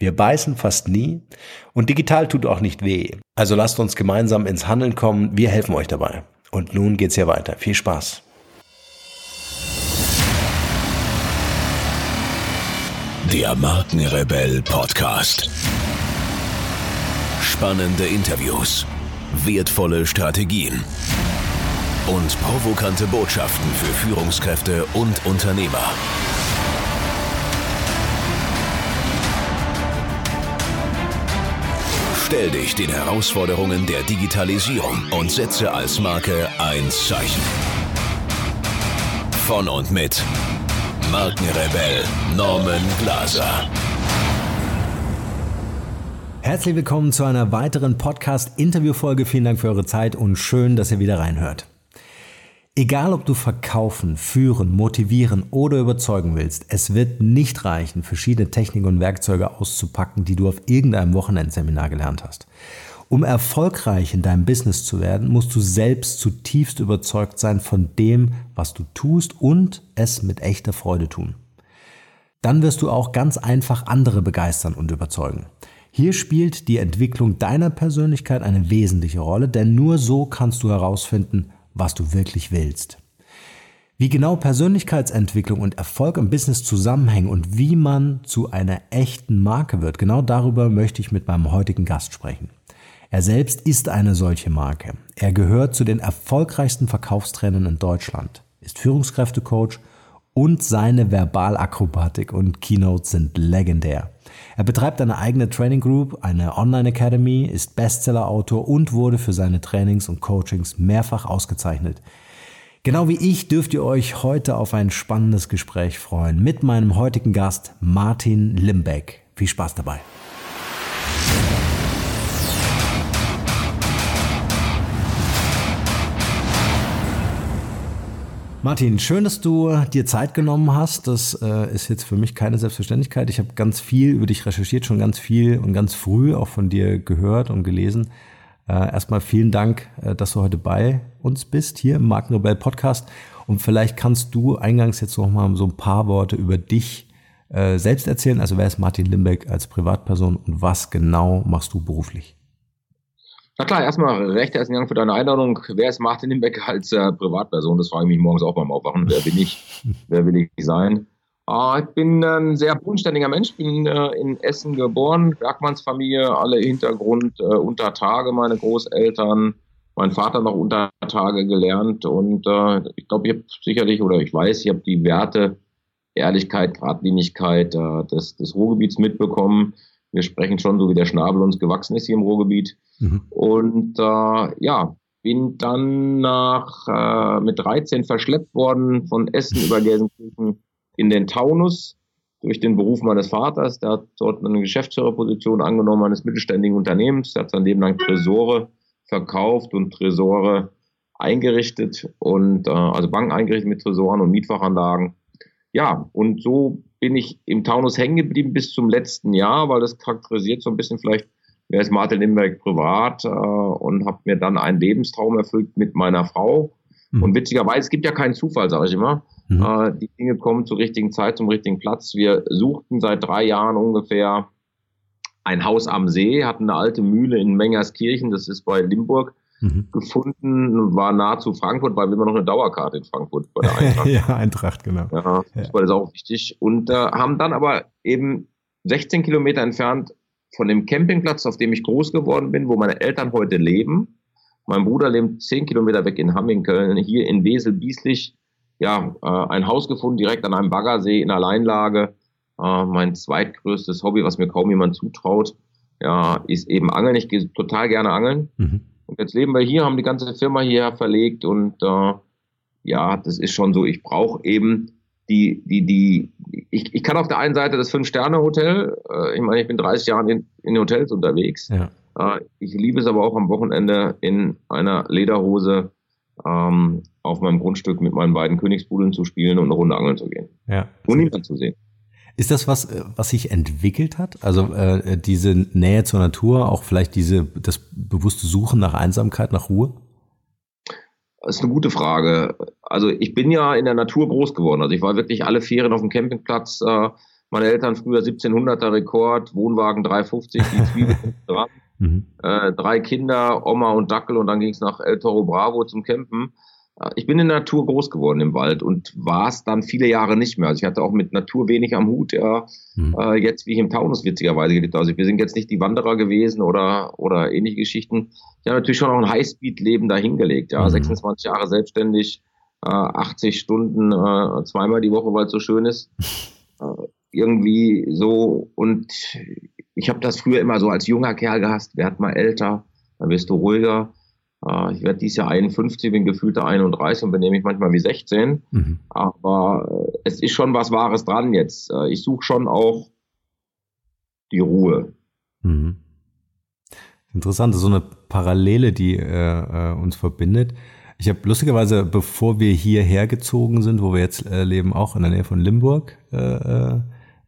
Wir beißen fast nie und digital tut auch nicht weh. Also lasst uns gemeinsam ins Handeln kommen. Wir helfen euch dabei. Und nun geht's hier weiter. Viel Spaß. Der Markenrebell Podcast. Spannende Interviews, wertvolle Strategien und provokante Botschaften für Führungskräfte und Unternehmer. Stell dich den Herausforderungen der Digitalisierung und setze als Marke ein Zeichen. Von und mit Markenrebell Norman Glaser. Herzlich willkommen zu einer weiteren Podcast-Interview-Folge. Vielen Dank für eure Zeit und schön, dass ihr wieder reinhört. Egal, ob du verkaufen, führen, motivieren oder überzeugen willst, es wird nicht reichen, verschiedene Techniken und Werkzeuge auszupacken, die du auf irgendeinem Wochenendseminar gelernt hast. Um erfolgreich in deinem Business zu werden, musst du selbst zutiefst überzeugt sein von dem, was du tust und es mit echter Freude tun. Dann wirst du auch ganz einfach andere begeistern und überzeugen. Hier spielt die Entwicklung deiner Persönlichkeit eine wesentliche Rolle, denn nur so kannst du herausfinden, was du wirklich willst. Wie genau Persönlichkeitsentwicklung und Erfolg im Business zusammenhängen und wie man zu einer echten Marke wird, genau darüber möchte ich mit meinem heutigen Gast sprechen. Er selbst ist eine solche Marke. Er gehört zu den erfolgreichsten Verkaufstrainern in Deutschland, ist Führungskräftecoach und seine Verbalakrobatik und Keynotes sind legendär. Er betreibt eine eigene Training Group, eine Online Academy, ist Bestseller-Autor und wurde für seine Trainings und Coachings mehrfach ausgezeichnet. Genau wie ich dürft ihr euch heute auf ein spannendes Gespräch freuen mit meinem heutigen Gast Martin Limbeck. Viel Spaß dabei. Martin, schön, dass du dir Zeit genommen hast. Das äh, ist jetzt für mich keine Selbstverständlichkeit. Ich habe ganz viel über dich recherchiert, schon ganz viel und ganz früh auch von dir gehört und gelesen. Äh, erstmal vielen Dank, äh, dass du heute bei uns bist, hier im Markenrebell Podcast. Und vielleicht kannst du eingangs jetzt noch mal so ein paar Worte über dich äh, selbst erzählen. Also wer ist Martin Limbeck als Privatperson und was genau machst du beruflich? Na klar, erstmal recht herzlichen Dank für deine Einladung. Wer ist Martin Limbeck als äh, Privatperson? Das frage ich mich morgens auch beim Aufwachen. Wer bin ich? Wer will ich sein? Äh, ich bin ein sehr bodenständiger Mensch, bin äh, in Essen geboren, Bergmannsfamilie, alle Hintergrund äh, unter Tage, meine Großeltern, mein Vater noch unter Tage gelernt und äh, ich glaube, ich habe sicherlich oder ich weiß, ich habe die Werte Ehrlichkeit, Gradlinigkeit äh, des, des Ruhrgebiets mitbekommen. Wir sprechen schon so, wie der Schnabel uns gewachsen ist hier im Ruhrgebiet. Mhm. Und äh, ja, bin dann nach äh, mit 13 verschleppt worden von Essen über Gelsenkirchen in den Taunus durch den Beruf meines Vaters. Der hat dort eine Geschäftsführerposition angenommen eines mittelständigen Unternehmens. Der hat sein Leben lang Tresore verkauft und Tresore eingerichtet und äh, also Banken eingerichtet mit Tresoren und Mietfachanlagen. Ja, und so bin ich im Taunus hängen geblieben bis zum letzten Jahr, weil das charakterisiert so ein bisschen vielleicht, wer ist Martin Limberg privat äh, und habe mir dann einen Lebenstraum erfüllt mit meiner Frau. Mhm. Und witzigerweise, es gibt ja keinen Zufall, sage ich immer. Mhm. Äh, die Dinge kommen zur richtigen Zeit, zum richtigen Platz. Wir suchten seit drei Jahren ungefähr ein Haus am See, hatten eine alte Mühle in Mengerskirchen, das ist bei Limburg mhm. gefunden, war nahe zu Frankfurt, weil wir immer noch eine Dauerkarte in Frankfurt bei der Eintracht. ja, Eintracht, genau. Ja, das ja. war das auch wichtig. Und äh, haben dann aber eben 16 Kilometer entfernt von dem Campingplatz, auf dem ich groß geworden bin, wo meine Eltern heute leben, Mein Bruder lebt zehn Kilometer weg in Hamming-Köln, hier in Wesel-Bieslich. Ja, äh, ein Haus gefunden, direkt an einem Baggersee in Alleinlage. Äh, mein zweitgrößtes Hobby, was mir kaum jemand zutraut, ja, ist eben Angeln. Ich gehe total gerne angeln. Mhm. Und jetzt leben wir hier, haben die ganze Firma hierher verlegt und äh, ja, das ist schon so. Ich brauche eben die, die, die, ich, ich kann auf der einen Seite das Fünf-Sterne-Hotel, äh, ich meine, ich bin 30 Jahre in, in Hotels unterwegs. Ja. Äh, ich liebe es aber auch am Wochenende in einer Lederhose ähm, auf meinem Grundstück mit meinen beiden Königspudeln zu spielen und eine Runde angeln zu gehen. Ja. Und niemand zu sehen. Ist das was, äh, was sich entwickelt hat? Also äh, diese Nähe zur Natur, auch vielleicht diese das bewusste Suchen nach Einsamkeit, nach Ruhe? Das ist eine gute Frage. Also ich bin ja in der Natur groß geworden. Also ich war wirklich alle Ferien auf dem Campingplatz. Äh, meine Eltern früher 1700er Rekord, Wohnwagen 350, die Zwiebeln dran. Mhm. Äh, drei Kinder, Oma und Dackel und dann ging es nach El Toro Bravo zum Campen. Ich bin in der Natur groß geworden im Wald und war es dann viele Jahre nicht mehr. Also ich hatte auch mit Natur wenig am Hut, ja. Mhm. Äh, jetzt, wie ich im Taunus witzigerweise gelebt habe. Also wir sind jetzt nicht die Wanderer gewesen oder, oder ähnliche Geschichten. Ich habe natürlich schon auch ein Highspeed-Leben dahingelegt, ja. Mhm. 26 Jahre selbstständig, äh, 80 Stunden, äh, zweimal die Woche, weil es so schön ist. Äh, irgendwie so und ich habe das früher immer so als junger Kerl gehasst, werd mal älter, dann wirst du ruhiger. Äh, ich werde dieses Jahr 51, bin gefühlte 31 und benehme mich manchmal wie 16. Mhm. Aber äh, es ist schon was Wahres dran jetzt. Äh, ich suche schon auch die Ruhe. Mhm. Interessant, so eine Parallele, die äh, uns verbindet. Ich habe lustigerweise, bevor wir hierher gezogen sind, wo wir jetzt leben, auch in der Nähe von Limburg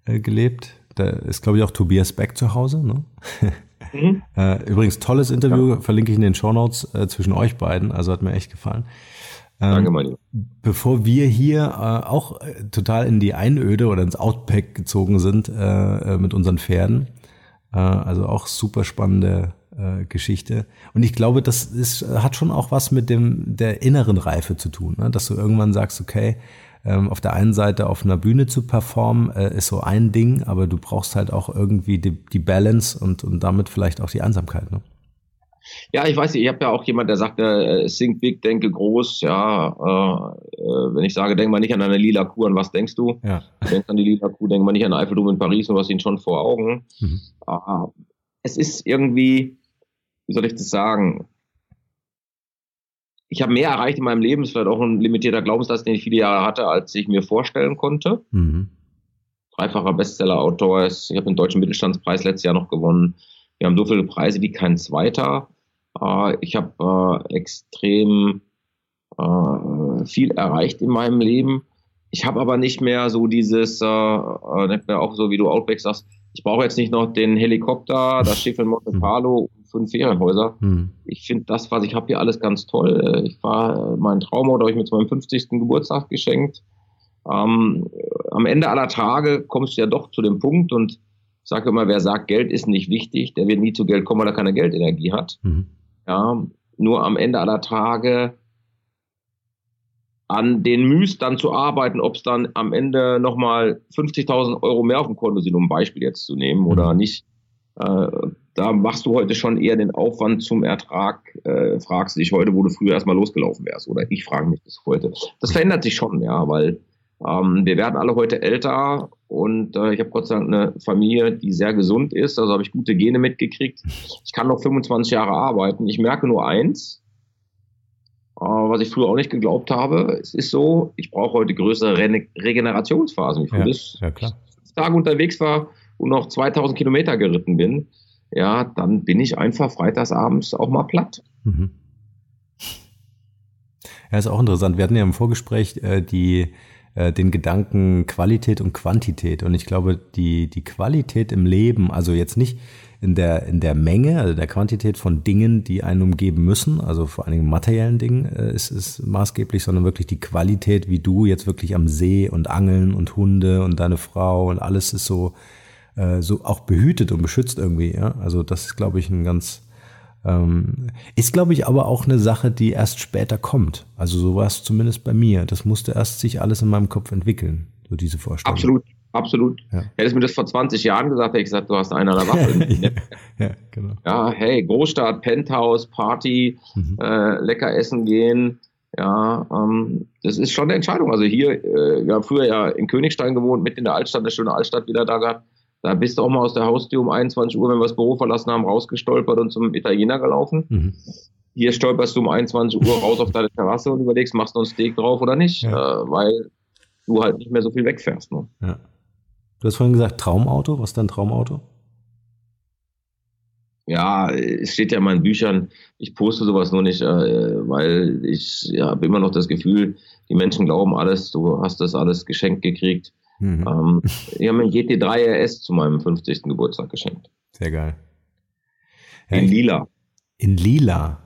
gelebt. Da ist, glaube ich, auch Tobias Beck zu Hause. Ne? Mhm. Äh, übrigens, tolles Interview, ja. verlinke ich in den Show Notes äh, zwischen euch beiden. Also hat mir echt gefallen. Ähm, Danke, Lieber. Bevor wir hier äh, auch äh, total in die Einöde oder ins Outback gezogen sind äh, mit unseren Pferden, also auch super spannende Geschichte. Und ich glaube, das ist, hat schon auch was mit dem der inneren Reife zu tun, ne? dass du irgendwann sagst, okay, ähm, auf der einen Seite auf einer Bühne zu performen, äh, ist so ein Ding, aber du brauchst halt auch irgendwie die, die Balance und, und damit vielleicht auch die Einsamkeit. Ne? Ja, ich weiß nicht, ich habe ja auch jemand, der sagt, äh, think big, denke groß. Ja, äh, äh, wenn ich sage, denk mal nicht an eine lila Kuh, an was denkst du? Ja. Denk an die lila Kuh, denk mal nicht an Eiffelturm in Paris, und was ihn schon vor Augen. Mhm. Äh, es ist irgendwie, wie soll ich das sagen? Ich habe mehr erreicht in meinem Leben, das ist vielleicht auch ein limitierter Glaubenslast, den ich viele Jahre hatte, als ich mir vorstellen konnte. Mhm. Dreifacher Bestseller-Autor, ich habe den Deutschen Mittelstandspreis letztes Jahr noch gewonnen. Wir haben so viele Preise wie kein zweiter. Äh, ich habe äh, extrem äh, viel erreicht in meinem Leben. Ich habe aber nicht mehr so dieses, nicht mehr auch so wie du Outback sagst, ich brauche jetzt nicht noch den Helikopter, das Schiff in Monte Carlo fünf Ferienhäuser. Hm. Ich finde das, was ich habe hier alles ganz toll. Ich war, mein Traumauto habe ich mir zu meinem 50. Geburtstag geschenkt. Ähm, am Ende aller Tage kommst du ja doch zu dem Punkt und ich sage immer, wer sagt, Geld ist nicht wichtig, der wird nie zu Geld kommen, weil er keine Geldenergie hat. Mhm. Ja, nur am Ende aller Tage an den Müs dann zu arbeiten, ob es dann am Ende nochmal 50.000 Euro mehr auf dem Konto sind, um ein Beispiel jetzt zu nehmen, mhm. oder nicht. Äh, da machst du heute schon eher den Aufwand zum Ertrag, äh, fragst dich heute, wo du früher erstmal losgelaufen wärst. Oder ich frage mich das heute. Das verändert sich schon, ja, weil ähm, wir werden alle heute älter und äh, ich habe Gott sei Dank eine Familie, die sehr gesund ist. Also habe ich gute Gene mitgekriegt. Ich kann noch 25 Jahre arbeiten. Ich merke nur eins, äh, was ich früher auch nicht geglaubt habe. Es ist so, ich brauche heute größere Re Regenerationsphasen. Ich ja, ja, klar. Tage unterwegs war und noch 2000 Kilometer geritten bin ja, dann bin ich einfach freitagsabends auch mal platt. Mhm. Ja, ist auch interessant. Wir hatten ja im Vorgespräch äh, die, äh, den Gedanken Qualität und Quantität. Und ich glaube, die, die Qualität im Leben, also jetzt nicht in der, in der Menge, also der Quantität von Dingen, die einen umgeben müssen, also vor allen Dingen materiellen Dingen, äh, ist, ist maßgeblich, sondern wirklich die Qualität, wie du jetzt wirklich am See und Angeln und Hunde und deine Frau und alles ist so äh, so auch behütet und beschützt irgendwie. Ja? Also das ist, glaube ich, ein ganz ähm, ist, glaube ich, aber auch eine Sache, die erst später kommt. Also so war es zumindest bei mir. Das musste erst sich alles in meinem Kopf entwickeln, so diese Vorstellung. Absolut. absolut. Ja. Hättest du mir das vor 20 Jahren gesagt, hätte ich gesagt, du hast einen an der Waffe. ja, genau. Ja, hey, Großstadt, Penthouse, Party, mhm. äh, lecker essen gehen. Ja, ähm, das ist schon eine Entscheidung. Also hier, äh, wir haben früher ja in Königstein gewohnt, mitten in der Altstadt, eine schöne Altstadt wieder da gehabt. Da bist du auch mal aus der Haustür um 21 Uhr, wenn wir das Büro verlassen haben, rausgestolpert und zum Italiener gelaufen. Mhm. Hier stolperst du um 21 Uhr raus auf deine Terrasse und überlegst, machst du ein Steak drauf oder nicht, ja. äh, weil du halt nicht mehr so viel wegfährst. Ne? Ja. Du hast vorhin gesagt, Traumauto. Was ist dein Traumauto? Ja, es steht ja in meinen Büchern, ich poste sowas nur nicht, äh, weil ich ja, habe immer noch das Gefühl, die Menschen glauben alles, du hast das alles geschenkt gekriegt. Mhm. Ähm, ich habe mir GT3 RS zu meinem 50. Geburtstag geschenkt. Sehr geil. Ja, in lila. In lila?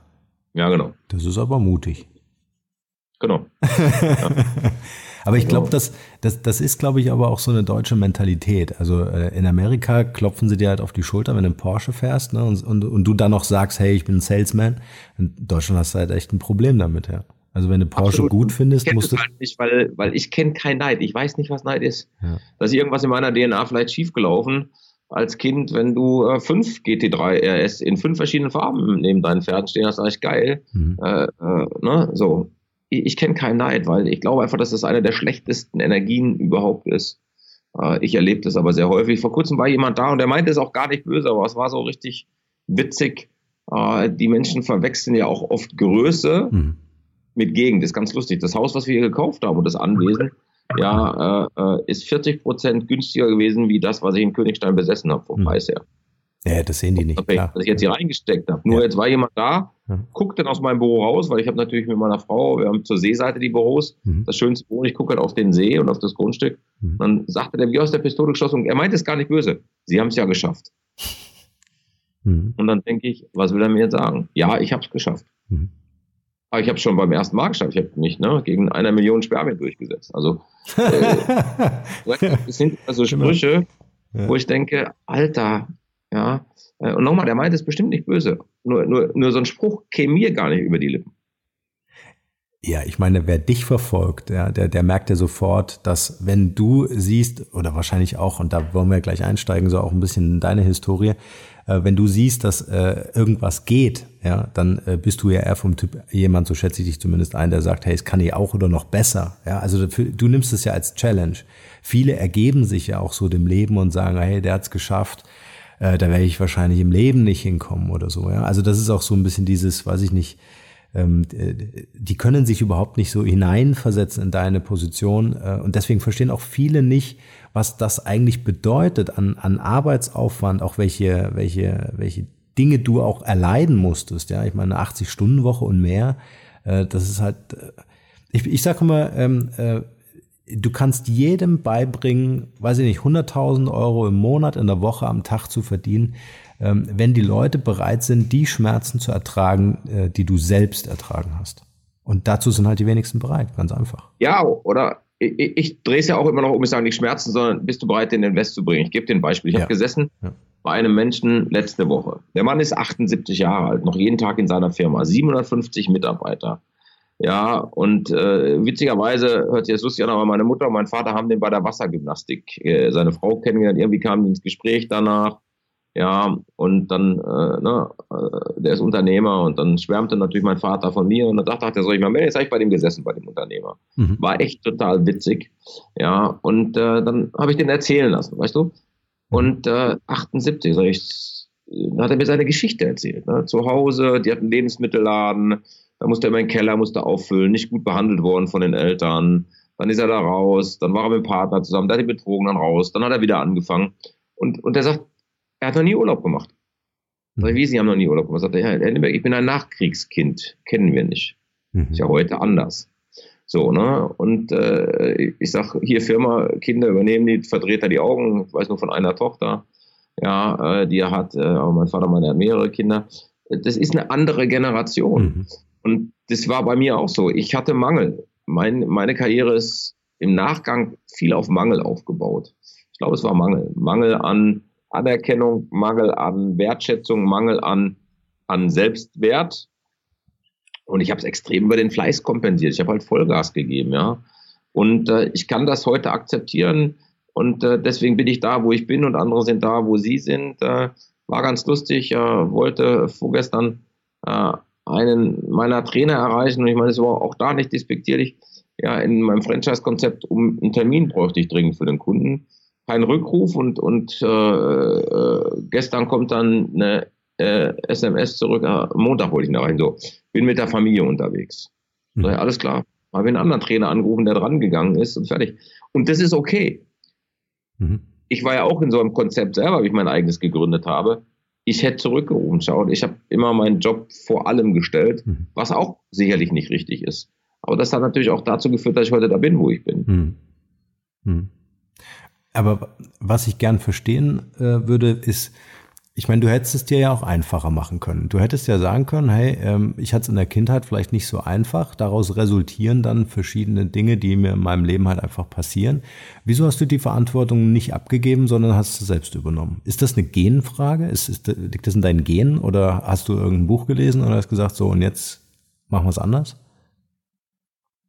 Ja, genau. Das ist aber mutig. Genau. ja. Aber ich glaube, das, das, das ist, glaube ich, aber auch so eine deutsche Mentalität. Also äh, in Amerika klopfen sie dir halt auf die Schulter, wenn du einen Porsche fährst ne, und, und, und du dann noch sagst, hey, ich bin ein Salesman. In Deutschland hast du halt echt ein Problem damit, ja. Also wenn du Porsche Absolut. gut findest, musst du. Halt nicht, weil, weil ich kenne kein Neid. Ich weiß nicht, was Neid ist. Ja. Da ist irgendwas in meiner DNA vielleicht schiefgelaufen als Kind, wenn du äh, fünf GT3 RS in fünf verschiedenen Farben neben deinen Pferden stehen hast, eigentlich geil. Mhm. Äh, äh, ne? So ich, ich kenne keinen Neid, weil ich glaube einfach, dass das eine der schlechtesten Energien überhaupt ist. Äh, ich erlebe das aber sehr häufig. Vor kurzem war jemand da und der meinte es auch gar nicht böse, aber es war so richtig witzig. Äh, die Menschen verwechseln ja auch oft Größe mhm. Mit Gegend. Das ist ganz lustig. Das Haus, was wir hier gekauft haben und das Anwesen, ja, äh, äh ist 40 Prozent günstiger gewesen wie das, was ich in Königstein besessen habe vom mhm. Preis her. Ja, das sehen die nicht. Klar. Was ich jetzt hier reingesteckt habe. Nur ja. jetzt war jemand da, guckt dann aus meinem Büro raus, weil ich habe natürlich mit meiner Frau, wir haben zur Seeseite die Büros, mhm. das schönste Büro, ich gucke halt auf den See und auf das Grundstück. Mhm. Dann sagte der, wie aus der Pistole geschossen, er meinte es gar nicht böse. Sie haben es ja geschafft. Mhm. Und dann denke ich, was will er mir jetzt sagen? Ja, ich habe es geschafft. Aber ich habe es schon beim ersten Mal geschafft. Ich habe mich ne, gegen einer Million Spermien durchgesetzt. Also äh, sind also genau. Sprüche, ja. wo ich denke, Alter, ja. Äh, und nochmal, der meint es bestimmt nicht böse. Nur, nur, nur so ein Spruch käme mir gar nicht über die Lippen. Ja, ich meine, wer dich verfolgt, ja, der, der merkt ja sofort, dass wenn du siehst, oder wahrscheinlich auch, und da wollen wir gleich einsteigen, so auch ein bisschen in deine Historie, äh, wenn du siehst, dass äh, irgendwas geht, ja, dann äh, bist du ja eher vom Typ jemand, so schätze ich dich zumindest ein, der sagt, hey, es kann ich auch oder noch besser. Ja, also du, du nimmst es ja als Challenge. Viele ergeben sich ja auch so dem Leben und sagen, hey, der hat's geschafft äh, da werde ich wahrscheinlich im Leben nicht hinkommen oder so. Ja? Also das ist auch so ein bisschen dieses, weiß ich nicht, die können sich überhaupt nicht so hineinversetzen in deine Position äh, und deswegen verstehen auch viele nicht, was das eigentlich bedeutet an, an Arbeitsaufwand, auch welche, welche, welche Dinge du auch erleiden musstest. Ja, ich meine 80 Stunden Woche und mehr. Äh, das ist halt, äh, ich, ich sage immer, ähm, äh, du kannst jedem beibringen, weiß ich nicht, 100.000 Euro im Monat, in der Woche, am Tag zu verdienen, ähm, wenn die Leute bereit sind, die Schmerzen zu ertragen, äh, die du selbst ertragen hast. Und dazu sind halt die wenigsten bereit, ganz einfach. Ja, oder ich, ich drehe es ja auch immer noch um, ich sage nicht Schmerzen, sondern bist du bereit, den Invest zu bringen? Ich gebe dir ein Beispiel. Ich ja. habe gesessen ja. bei einem Menschen letzte Woche. Der Mann ist 78 Jahre alt, noch jeden Tag in seiner Firma, 750 Mitarbeiter. Ja, und äh, witzigerweise hört sich das lustig an, aber meine Mutter und mein Vater haben den bei der Wassergymnastik äh, seine Frau kennengelernt. Irgendwie kamen die ins Gespräch danach. Ja, und dann, äh, ne, äh, der ist Unternehmer und dann schwärmte natürlich mein Vater von mir und dann dachte er, soll ich mal melden? Jetzt habe ich bei dem gesessen, bei dem Unternehmer. Mhm. War echt total witzig. Ja, und äh, dann habe ich den erzählen lassen, weißt du? Und äh, 78, sag ich, dann hat er mir seine Geschichte erzählt. Ne? Zu Hause, die hatten einen Lebensmittelladen, da musste er immer in den Keller, musste auffüllen, nicht gut behandelt worden von den Eltern. Dann ist er da raus, dann war er mit dem Partner zusammen, da hat er betrogen, dann raus, dann hat er wieder angefangen. Und, und er sagt, er hat noch nie Urlaub gemacht. Sag ich, wie, Sie haben noch nie Urlaub gemacht? Sagt er, ja, ich bin ein Nachkriegskind, kennen wir nicht. Mhm. Ist ja heute anders. So, ne? Und äh, ich sag, hier Firma, Kinder übernehmen die Vertreter die Augen, ich weiß nur von einer Tochter, ja, äh, die er hat, äh, aber mein Vater, meine hat mehrere Kinder. Das ist eine andere Generation. Mhm. Und das war bei mir auch so. Ich hatte Mangel. Mein, meine Karriere ist im Nachgang viel auf Mangel aufgebaut. Ich glaube, es war Mangel. Mangel an Anerkennung, Mangel an Wertschätzung, Mangel an, an Selbstwert. Und ich habe es extrem über den Fleiß kompensiert. Ich habe halt Vollgas gegeben, ja. Und äh, ich kann das heute akzeptieren. Und äh, deswegen bin ich da, wo ich bin und andere sind da, wo sie sind. Äh, war ganz lustig. Äh, wollte vorgestern äh, einen meiner Trainer erreichen und ich meine, es war auch da nicht despektierlich. Ja, in meinem Franchise-Konzept um einen Termin bräuchte ich dringend für den Kunden. Kein Rückruf und, und äh, äh, gestern kommt dann eine äh, SMS zurück, äh, Montag wollte ich ihn erreichen. So, bin mit der Familie unterwegs. Mhm. So, ja, alles klar. Habe einen anderen Trainer angerufen, der dran gegangen ist und fertig. Und das ist okay. Mhm. Ich war ja auch in so einem Konzept selber, wie ich mein eigenes gegründet habe. Ich hätte zurückgerufen, schaut. Ich habe immer meinen Job vor allem gestellt, mhm. was auch sicherlich nicht richtig ist. Aber das hat natürlich auch dazu geführt, dass ich heute da bin, wo ich bin. Aber was ich gern verstehen äh, würde, ist, ich meine, du hättest es dir ja auch einfacher machen können. Du hättest ja sagen können, hey, ähm, ich hatte es in der Kindheit vielleicht nicht so einfach. Daraus resultieren dann verschiedene Dinge, die mir in meinem Leben halt einfach passieren. Wieso hast du die Verantwortung nicht abgegeben, sondern hast es selbst übernommen? Ist das eine Genfrage? Ist, ist, liegt das in deinen Genen oder hast du irgendein Buch gelesen und hast gesagt, so und jetzt machen wir es anders?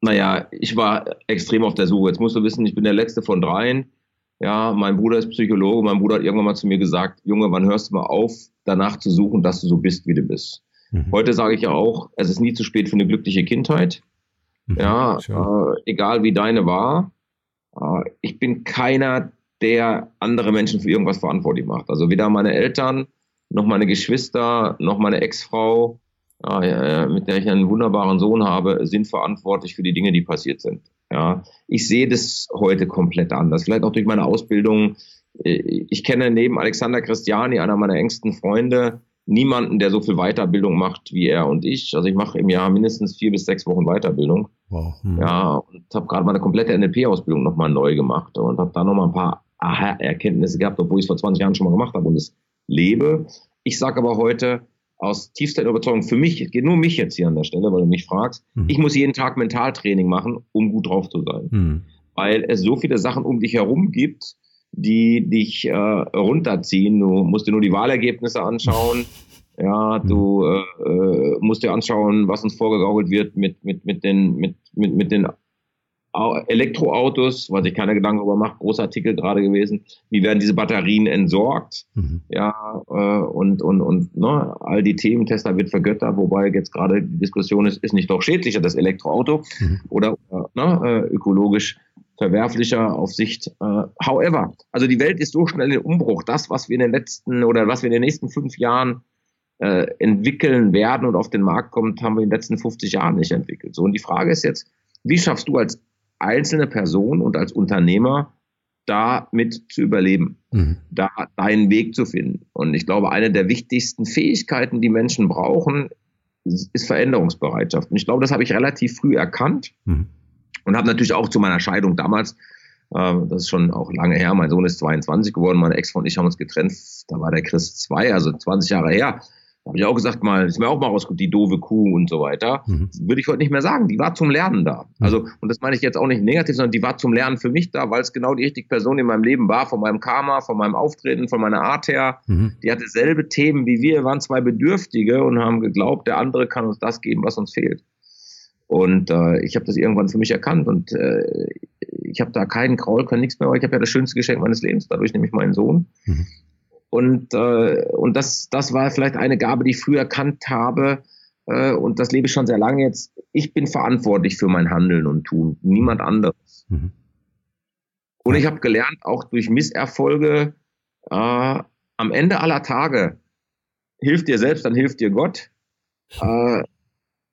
Naja, ich war extrem auf der Suche. Jetzt musst du wissen, ich bin der letzte von dreien ja, mein Bruder ist Psychologe. Mein Bruder hat irgendwann mal zu mir gesagt, Junge, wann hörst du mal auf, danach zu suchen, dass du so bist, wie du bist? Mhm. Heute sage ich ja auch, es ist nie zu spät für eine glückliche Kindheit. Mhm, ja, äh, egal wie deine war. Äh, ich bin keiner, der andere Menschen für irgendwas verantwortlich macht. Also weder meine Eltern, noch meine Geschwister, noch meine Ex-Frau, äh, mit der ich einen wunderbaren Sohn habe, sind verantwortlich für die Dinge, die passiert sind. Ja, ich sehe das heute komplett anders. Vielleicht auch durch meine Ausbildung. Äh, ich kenne neben Alexander Christiani, einer meiner engsten Freunde, niemanden, der so viel Weiterbildung macht wie er und ich. Also ich mache im Jahr mindestens vier bis sechs Wochen Weiterbildung. Wow. Hm. Ja, und habe gerade meine komplette NLP-Ausbildung nochmal neu gemacht und habe da nochmal ein paar Aha-Erkenntnisse gehabt, obwohl ich es vor 20 Jahren schon mal gemacht habe und es lebe. Ich sage aber heute, aus tiefster Überzeugung für mich, es geht nur mich jetzt hier an der Stelle, weil du mich fragst, mhm. ich muss jeden Tag Mentaltraining machen, um gut drauf zu sein. Mhm. Weil es so viele Sachen um dich herum gibt, die dich äh, runterziehen. Du musst dir nur die Wahlergebnisse anschauen. Ja, du mhm. äh, äh, musst dir anschauen, was uns vorgegaukelt wird mit, mit, mit, den, mit, mit, mit den Elektroautos, weil sich keiner Gedanken darüber macht, großer Artikel gerade gewesen, wie werden diese Batterien entsorgt, mhm. ja, äh, und, und, und ne, all die Themen, Tesla wird vergöttert, wobei jetzt gerade die Diskussion ist, ist nicht doch schädlicher das Elektroauto mhm. oder ne, äh, ökologisch verwerflicher auf Sicht. Äh, however, also die Welt ist so schnell in Umbruch, das, was wir in den letzten oder was wir in den nächsten fünf Jahren äh, entwickeln werden und auf den Markt kommt, haben wir in den letzten 50 Jahren nicht entwickelt. So, und die Frage ist jetzt, wie schaffst du als einzelne Person und als Unternehmer damit zu überleben, mhm. da deinen Weg zu finden. Und ich glaube, eine der wichtigsten Fähigkeiten, die Menschen brauchen, ist Veränderungsbereitschaft. Und ich glaube, das habe ich relativ früh erkannt mhm. und habe natürlich auch zu meiner Scheidung damals, äh, das ist schon auch lange her, mein Sohn ist 22 geworden, meine Ex und ich haben uns getrennt, da war der Chris 2, also 20 Jahre her habe ich auch gesagt, mal, ist mir auch mal rausgekommen, die doofe Kuh und so weiter. Mhm. Würde ich heute nicht mehr sagen. Die war zum Lernen da. Mhm. Also, und das meine ich jetzt auch nicht negativ, sondern die war zum Lernen für mich da, weil es genau die richtige Person in meinem Leben war, von meinem Karma, von meinem Auftreten, von meiner Art her. Mhm. Die hatte selbe Themen wie wir, waren zwei Bedürftige und haben geglaubt, der andere kann uns das geben, was uns fehlt. Und äh, ich habe das irgendwann für mich erkannt und äh, ich habe da keinen Kraul, kein nichts mehr, aber ich habe ja das schönste Geschenk meines Lebens, dadurch nämlich meinen Sohn. Mhm. Und, äh, und das, das war vielleicht eine Gabe, die ich früher erkannt habe. Äh, und das lebe ich schon sehr lange jetzt. Ich bin verantwortlich für mein Handeln und Tun, niemand anderes. Mhm. Und ich habe gelernt, auch durch Misserfolge, äh, am Ende aller Tage hilft dir selbst, dann hilft dir Gott. Äh,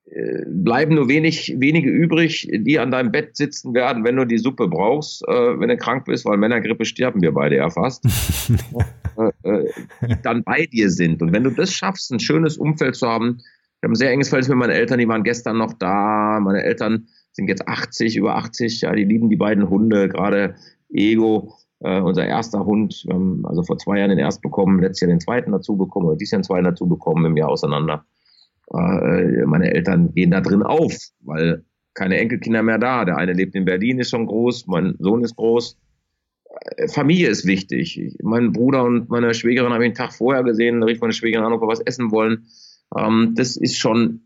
bleiben nur wenig, wenige übrig, die an deinem Bett sitzen werden, wenn du die Suppe brauchst, äh, wenn du krank bist, weil Männergrippe sterben wir beide ja fast, äh, äh, die dann bei dir sind. Und wenn du das schaffst, ein schönes Umfeld zu haben, ich habe ein sehr enges Verhältnis mit meinen Eltern, die waren gestern noch da, meine Eltern sind jetzt 80, über 80, ja, die lieben die beiden Hunde, gerade Ego, äh, unser erster Hund, wir haben also vor zwei Jahren den ersten bekommen, letztes Jahr den zweiten dazu bekommen, oder dieses Jahr den zweiten dazu bekommen, im Jahr auseinander. Äh, meine Eltern gehen da drin auf, weil keine Enkelkinder mehr da. Der eine lebt in Berlin, ist schon groß, mein Sohn ist groß. Äh, Familie ist wichtig. Mein Bruder und meine Schwägerin habe ich einen Tag vorher gesehen, da rief meine Schwägerin an, ob wir was essen wollen. Ähm, das ist schon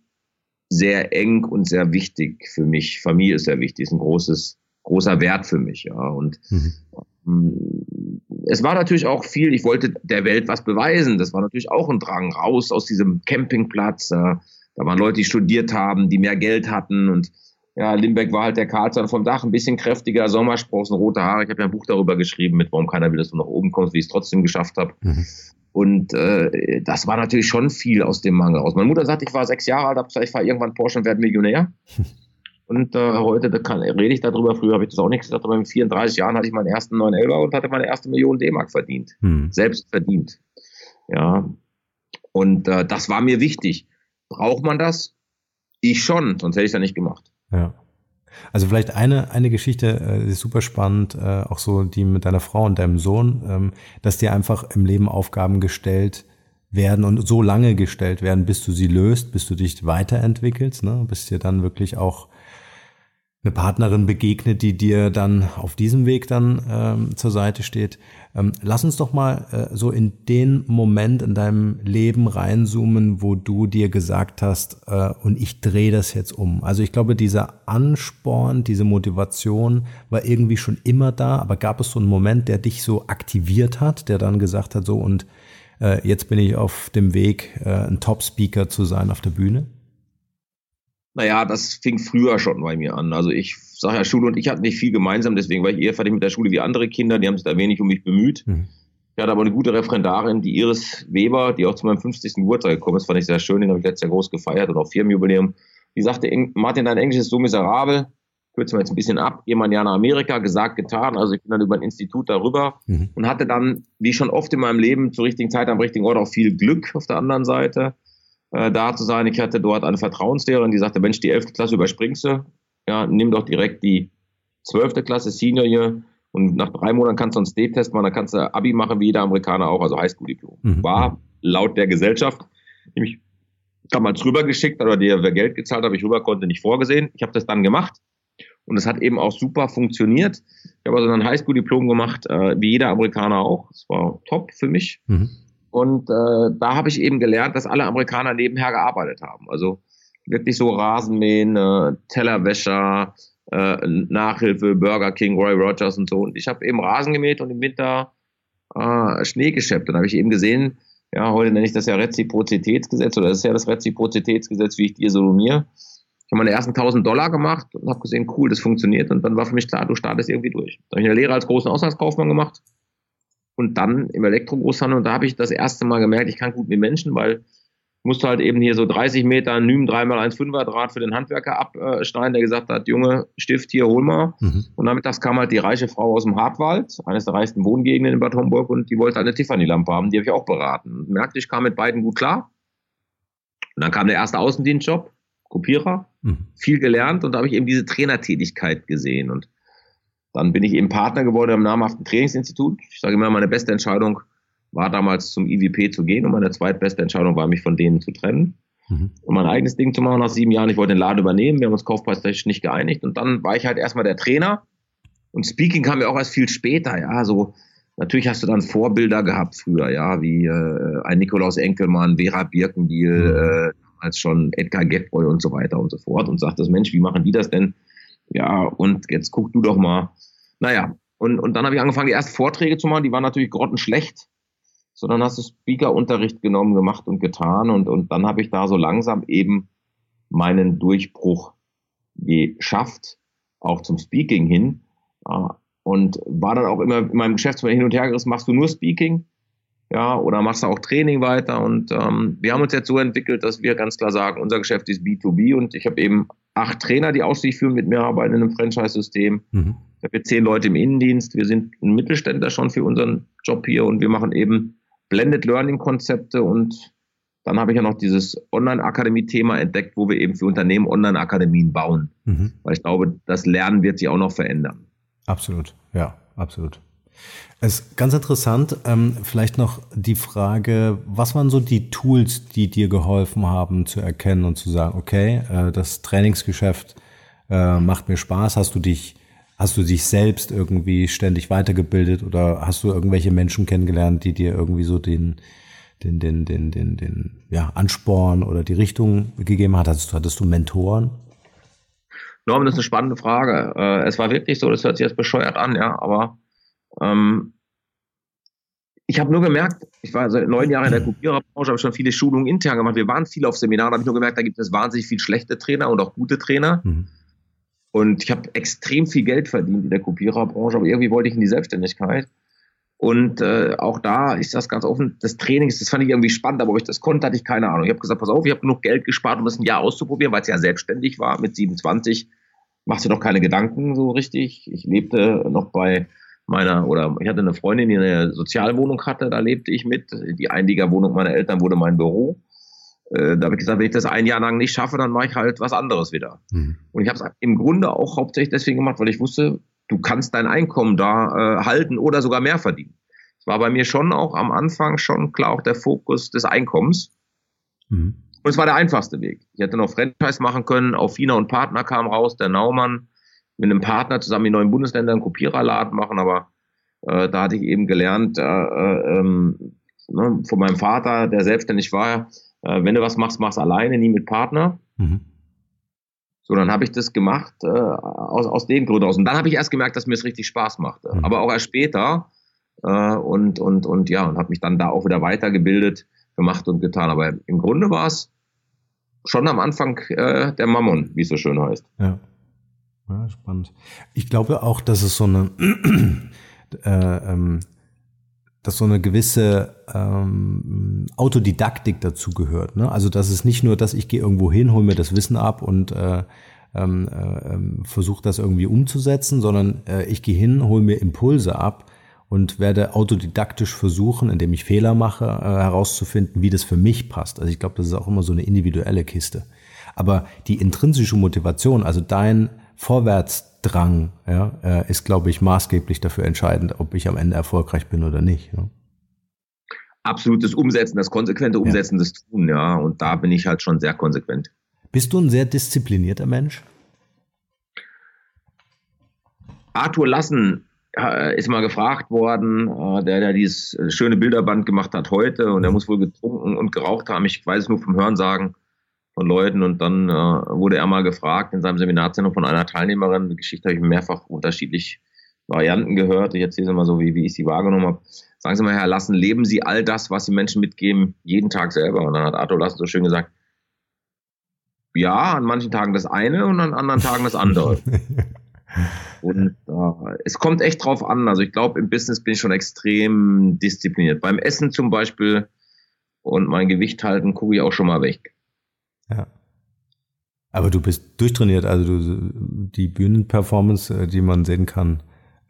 sehr eng und sehr wichtig für mich. Familie ist sehr wichtig, ist ein großes, großer Wert für mich. Ja. Und mhm. Es war natürlich auch viel, ich wollte der Welt was beweisen. Das war natürlich auch ein Drang raus aus diesem Campingplatz. Da waren Leute, die studiert haben, die mehr Geld hatten und ja, Limbeck war halt der Karlsson vom Dach, ein bisschen kräftiger, Sommersprossen, rote Haare. Ich habe ja ein Buch darüber geschrieben, mit warum keiner will, dass du nach oben kommst, wie ich es trotzdem geschafft habe. Mhm. Und äh, das war natürlich schon viel aus dem Mangel raus. Meine Mutter sagt, ich war sechs Jahre alt, habe gesagt, ich fahre irgendwann Porsche und werde Millionär. Und äh, heute da kann, rede ich darüber. Früher habe ich das auch nicht gesagt, aber mit 34 Jahren hatte ich meinen ersten 911 und hatte meine erste Million D-Mark verdient. Hm. Selbst verdient. Ja. Und äh, das war mir wichtig. Braucht man das? Ich schon, sonst hätte ich es ja nicht gemacht. Ja. Also vielleicht eine, eine Geschichte, äh, ist super spannend, äh, auch so die mit deiner Frau und deinem Sohn, ähm, dass dir einfach im Leben Aufgaben gestellt werden und so lange gestellt werden, bis du sie löst, bis du dich weiterentwickelst, ne? bis dir dann wirklich auch eine Partnerin begegnet, die dir dann auf diesem Weg dann ähm, zur Seite steht. Ähm, lass uns doch mal äh, so in den Moment in deinem Leben reinzoomen, wo du dir gesagt hast, äh, und ich drehe das jetzt um. Also ich glaube, dieser Ansporn, diese Motivation war irgendwie schon immer da, aber gab es so einen Moment, der dich so aktiviert hat, der dann gesagt hat, so und äh, jetzt bin ich auf dem Weg, äh, ein Top-Speaker zu sein auf der Bühne? Naja, das fing früher schon bei mir an. Also ich sage ja, Schule und ich hatten nicht viel gemeinsam, deswegen war ich eher fertig mit der Schule wie andere Kinder, die haben sich da wenig um mich bemüht. Mhm. Ich hatte aber eine gute Referendarin, die Iris Weber, die auch zu meinem 50. Geburtstag gekommen ist, fand ich sehr schön, den habe ich letztes Jahr groß gefeiert und auch Firmenjubiläum. Die sagte, Martin, dein Englisch ist so miserabel, kürzen wir jetzt ein bisschen ab, geh mal ein Jahr nach Amerika, gesagt, getan. Also ich bin dann über ein Institut darüber mhm. und hatte dann, wie schon oft in meinem Leben, zur richtigen Zeit am richtigen Ort auch viel Glück auf der anderen Seite äh, da zu sein. Ich hatte dort eine Vertrauenslehrerin, die sagte, Mensch, die 11. Klasse überspringst du, ja, nimm doch direkt die 12. Klasse Senior hier und nach drei Monaten kannst du einen State-Test machen, dann kannst du Abi machen wie jeder Amerikaner auch, also Highschool-Diplom. Mhm. War laut der Gesellschaft, mich damals rübergeschickt oder der wer Geld gezahlt habe, ich rüber konnte, nicht vorgesehen. Ich habe das dann gemacht und es hat eben auch super funktioniert. Ich habe also ein Highschool-Diplom gemacht, äh, wie jeder Amerikaner auch. Das war top für mich. Mhm. Und äh, da habe ich eben gelernt, dass alle Amerikaner nebenher gearbeitet haben. Also wirklich so Rasenmähen, äh, Tellerwäscher, äh, Nachhilfe, Burger King, Roy Rogers und so. Und ich habe eben Rasen gemäht und im Winter äh, Schnee geschäppt. Und habe ich eben gesehen, ja, heute nenne ich das ja Reziprozitätsgesetz oder das ist ja das Reziprozitätsgesetz, wie ich dir so mir. Ich habe meine ersten 1000 Dollar gemacht und habe gesehen, cool, das funktioniert. Und dann war für mich klar, du startest irgendwie durch. Da habe ich eine Lehre als großen Auslandskaufmann gemacht und dann im Elektrogroßhandel. Und da habe ich das erste Mal gemerkt, ich kann gut mit Menschen, weil ich musste halt eben hier so 30 Meter Nüm 3x1,5er Draht für den Handwerker abschneiden, der gesagt hat, Junge, Stift hier, hol mal. Mhm. Und nachmittags kam halt die reiche Frau aus dem Hartwald, eines der reichsten Wohngegenden in Bad Homburg, und die wollte halt eine Tiffany-Lampe haben, die habe ich auch beraten. Und merkte, ich kam mit beiden gut klar. Und dann kam der erste Außendienstjob, Kopierer, mhm. viel gelernt und da habe ich eben diese Trainertätigkeit gesehen. Und dann bin ich eben Partner geworden im namhaften Trainingsinstitut. Ich sage immer, meine beste Entscheidung war damals zum IWP zu gehen und meine zweitbeste Entscheidung war, mich von denen zu trennen mhm. und mein eigenes Ding zu machen nach sieben Jahren. Ich wollte den Laden übernehmen, wir haben uns kaufpreistechnisch nicht geeinigt und dann war ich halt erstmal der Trainer und Speaking kam ja auch erst viel später, ja, so natürlich hast du dann Vorbilder gehabt früher, ja, wie äh, ein Nikolaus Enkelmann, Vera Birkenbiel, mhm. äh, als schon Edgar Getboy und so weiter und so fort und sagt das Mensch, wie machen die das denn? Ja, und jetzt guck du doch mal. Naja, und, und dann habe ich angefangen, die ersten Vorträge zu machen, die waren natürlich grottenschlecht. So, dann hast du Speaker-Unterricht genommen, gemacht und getan und, und dann habe ich da so langsam eben meinen Durchbruch geschafft, auch zum Speaking hin. Und war dann auch immer in meinem Geschäftsmodell hin und her gerissen, machst du nur Speaking? Ja, oder machst du auch Training weiter? Und ähm, wir haben uns jetzt so entwickelt, dass wir ganz klar sagen, unser Geschäft ist B2B und ich habe eben acht Trainer, die ausschließlich für mit mir arbeiten in einem Franchise-System. Mhm. Ich habe zehn Leute im Innendienst. Wir sind ein Mittelständler schon für unseren Job hier und wir machen eben Blended Learning-Konzepte und dann habe ich ja noch dieses Online-Akademie-Thema entdeckt, wo wir eben für Unternehmen Online-Akademien bauen. Mhm. Weil ich glaube, das Lernen wird sich auch noch verändern. Absolut, ja, absolut. Es ist ganz interessant, ähm, vielleicht noch die Frage, was waren so die Tools, die dir geholfen haben zu erkennen und zu sagen, okay, äh, das Trainingsgeschäft äh, macht mir Spaß, hast du dich Hast du dich selbst irgendwie ständig weitergebildet oder hast du irgendwelche Menschen kennengelernt, die dir irgendwie so den, den, den, den, den, den ja, Ansporn oder die Richtung gegeben hat? Hattest, hattest du Mentoren? Norman, das ist eine spannende Frage. Äh, es war wirklich so, das hört sich jetzt bescheuert an, ja, aber Ähm, ich habe nur gemerkt, ich war seit neun Jahren in der Kopiererbranche, habe schon viele Schulungen intern gemacht. Wir waren viel auf Seminaren, habe ich nur gemerkt, da gibt es wahnsinnig viel schlechte Trainer und auch gute Trainer. Mhm. Und ich habe extrem viel Geld verdient in der Kopiererbranche, aber irgendwie wollte ich in die Selbstständigkeit. Und äh, auch da ist das ganz offen, das Training, das fand ich irgendwie spannend, aber ob ich das konnte, hatte ich keine Ahnung. Ich habe gesagt, pass auf, ich habe genug Geld gespart, um das ein Jahr auszuprobieren, weil es ja selbstständig war. Mit 27 machst du doch keine Gedanken so richtig. Ich lebte noch bei meiner, oder ich hatte eine Freundin, die eine Sozialwohnung hatte, da lebte ich mit. Die Einliegerwohnung meiner Eltern wurde mein Büro. Äh, da habe ich gesagt, wenn ich das ein Jahr lang nicht schaffe, dann mache ich halt was anderes wieder. Mhm. Und ich habe es im Grunde auch hauptsächlich deswegen gemacht, weil ich wusste, du kannst dein Einkommen da äh, halten oder sogar mehr verdienen. Es war bei mir schon auch am Anfang schon klar auch der Fokus des Einkommens. Mhm. Und es war der einfachste Weg. Ich hätte noch Franchise machen können, auf Fina und Partner kam raus, der Naumann, mit einem Partner zusammen in neuen Bundesländern einen Kopiererladen machen, aber äh, da hatte ich eben gelernt äh, äh, ähm, ne, von meinem Vater, der selbstständig war, äh, wenn du was machst, mach's alleine, nie mit Partner. Mhm. So, dann habe ich das gemacht äh, aus, aus den Gründen aus. Und dann habe ich erst gemerkt, dass mir es richtig Spaß machte. Mhm. Aber auch erst später äh, und, und, und ja, und habe mich dann da auch wieder weitergebildet, gemacht und getan. Aber im Grunde war es schon am Anfang äh, der Mammon, wie es so schön heißt. Ja. Ja, spannend. Ich glaube auch, dass es so eine, äh, ähm, dass so eine gewisse ähm, Autodidaktik dazu gehört. Ne? Also dass es nicht nur, dass ich gehe irgendwo hin, hole mir das Wissen ab und äh, ähm, äh, ähm, versuche das irgendwie umzusetzen, sondern äh, ich gehe hin, hole mir Impulse ab und werde autodidaktisch versuchen, indem ich Fehler mache, äh, herauszufinden, wie das für mich passt. Also ich glaube, das ist auch immer so eine individuelle Kiste. Aber die intrinsische Motivation, also dein Vorwärtsdrang ja, äh, ist, glaube ich, maßgeblich dafür entscheidend, ob ich am Ende erfolgreich bin oder nicht. Ja. Absolutes Umsetzen, das konsequente Umsetzen ja. des Tun, ja. Und da bin ich halt schon sehr konsequent. Bist du ein sehr disziplinierter Mensch? Arthur Lassen äh, ist mal gefragt worden, äh, der, der dieses schöne Bilderband gemacht hat heute und er mhm. muss wohl getrunken und geraucht haben. Ich weiß es nur vom Hören sagen von Leuten und dann äh, wurde er mal gefragt in seinem Seminarzentrum von einer Teilnehmerin. Die Geschichte habe ich mehrfach unterschiedlich Varianten gehört. Ich erzähle es mal so, wie, wie ich sie wahrgenommen habe. Sagen Sie mal, Herr Lassen, leben Sie all das, was Sie Menschen mitgeben, jeden Tag selber? Und dann hat Arthur Lassen so schön gesagt, ja, an manchen Tagen das eine und an anderen Tagen das andere. und äh, es kommt echt drauf an. Also ich glaube, im Business bin ich schon extrem diszipliniert. Beim Essen zum Beispiel und mein Gewicht halten, gucke ich auch schon mal weg. Ja. Aber du bist durchtrainiert, also du, die Bühnenperformance, äh, die man sehen kann,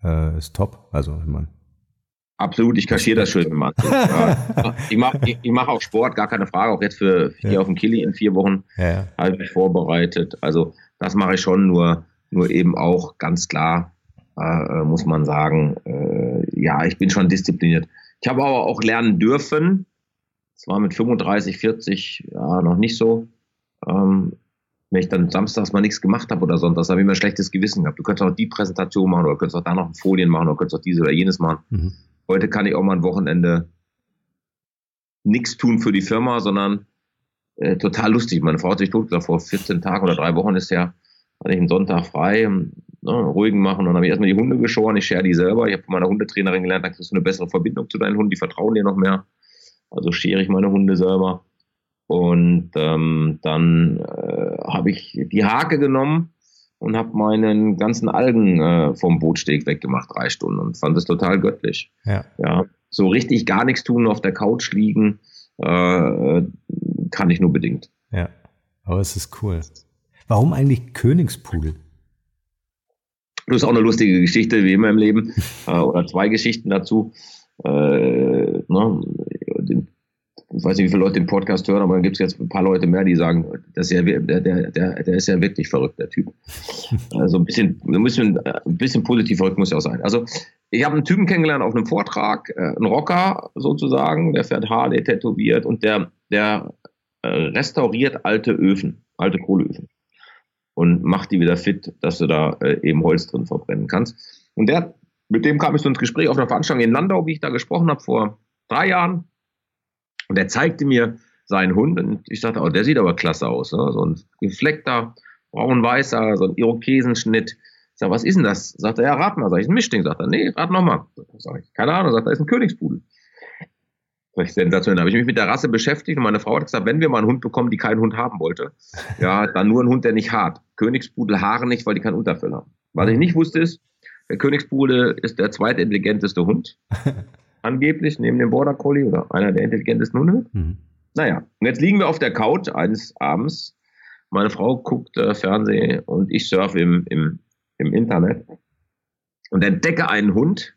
äh, ist top. Also ich meine. Absolut, ich kaschiere das schön Mann. ich mache ich, ich mach auch Sport, gar keine Frage. Auch jetzt für hier ja. auf dem Kili in vier Wochen ja. habe ich mich vorbereitet. Also das mache ich schon, nur, nur eben auch ganz klar, äh, muss man sagen, äh, ja, ich bin schon diszipliniert. Ich habe aber auch lernen dürfen. Es war mit 35, 40 ja, noch nicht so. Ähm, wenn ich dann samstags mal nichts gemacht habe oder sonntags, habe ich immer ein schlechtes Gewissen gehabt. Du könntest auch die Präsentation machen oder könntest auch da noch Folien machen oder könntest auch diese oder jenes machen. Mhm. Heute kann ich auch mal ein Wochenende nichts tun für die Firma, sondern äh, total lustig. Meine Frau hat sich tot vor 14 Tagen oder drei Wochen ist ja, hatte ich einen Sonntag frei, ne, ruhigen machen und dann habe ich erstmal die Hunde geschoren, ich schere die selber. Ich habe von meiner Hundetrainerin gelernt, dann kriegst du eine bessere Verbindung zu deinen Hunden, die vertrauen dir noch mehr. Also schere ich meine Hunde selber. Und ähm, dann äh, habe ich die Hake genommen und habe meinen ganzen Algen äh, vom Bootsteg weggemacht, drei Stunden und fand es total göttlich. Ja. ja. So richtig gar nichts tun, auf der Couch liegen, äh, kann ich nur bedingt. Ja, aber es ist cool. Warum eigentlich Königspudel? Das ist auch eine lustige Geschichte, wie immer im Leben, äh, oder zwei Geschichten dazu. Äh, ne, ich weiß nicht, wie viele Leute den Podcast hören, aber dann gibt es jetzt ein paar Leute mehr, die sagen, das ja, der, der, der, der ist ja wirklich verrückt, der Typ. Also ein bisschen, ein bisschen, ein bisschen positiv verrückt muss ja auch sein. Also ich habe einen Typen kennengelernt auf einem Vortrag, äh, einen Rocker sozusagen, der fährt Harley, tätowiert und der, der äh, restauriert alte Öfen, alte Kohleöfen und macht die wieder fit, dass du da äh, eben Holz drin verbrennen kannst. Und der, mit dem kam ich so ins Gespräch auf einer Veranstaltung in Landau, wie ich da gesprochen habe, vor drei Jahren. Und er zeigte mir seinen Hund und ich sagte, oh, der sieht aber klasse aus. Ne? So ein gefleckter, braun-weißer, so ein Irokesenschnitt, sag, was ist denn das? Sagt er, ja, rat mal. Sag ich, ein Mischding. Sagt er, nee, rat nochmal. Sag ich, keine Ahnung. Sagt er, ist ein Königspudel. Sag ich, sensationell. Da habe ich mich mit der Rasse beschäftigt und meine Frau hat gesagt, wenn wir mal einen Hund bekommen, die keinen Hund haben wollte, ja, dann nur einen Hund, der nicht hart. Königspudel haaren nicht, weil die keinen Unterfell haben. Was ich nicht wusste ist, der Königspudel ist der zweitintelligenteste Hund. Angeblich, neben dem Border Collie oder einer der intelligentesten Hunde. Mhm. Naja, und jetzt liegen wir auf der Couch eines Abends. Meine Frau guckt äh, Fernsehen und ich surfe im, im, im Internet und entdecke einen Hund,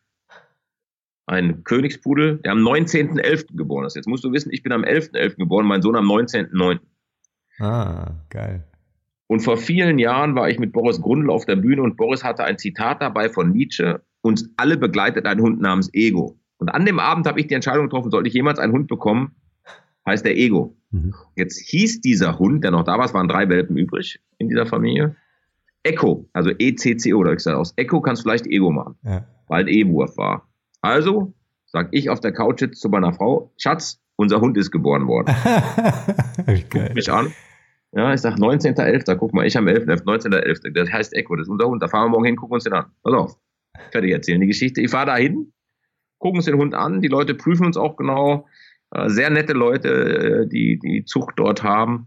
einen Königspudel, der am 19.11. geboren ist. Jetzt musst du wissen, ich bin am 11.11. .11. geboren, mein Sohn am 19.09. Ah, geil. Und vor vielen Jahren war ich mit Boris Grundl auf der Bühne und Boris hatte ein Zitat dabei von Nietzsche. Uns alle begleitet ein Hund namens Ego. Und an dem Abend habe ich die Entscheidung getroffen, sollte ich jemals einen Hund bekommen, heißt der Ego. Mhm. Jetzt hieß dieser Hund, der noch da war, es waren drei Welpen übrig in dieser Familie, Echo, also E-C-C-O. Da habe ich gesagt, aus Echo kannst du vielleicht Ego machen, ja. weil E-Wurf war. Also sag ich auf der Couch jetzt zu meiner Frau, Schatz, unser Hund ist geboren worden. Guck mich an. Ja, ich sag 19.11. Guck mal, ich am 11.11. 19.11. Das heißt Echo, das ist unser Hund. Da fahren wir morgen hin, gucken uns den an. Pass auf. Fertig erzählen die Geschichte. Ich fahre da hin, gucken uns den Hund an. Die Leute prüfen uns auch genau. Äh, sehr nette Leute, äh, die die Zucht dort haben.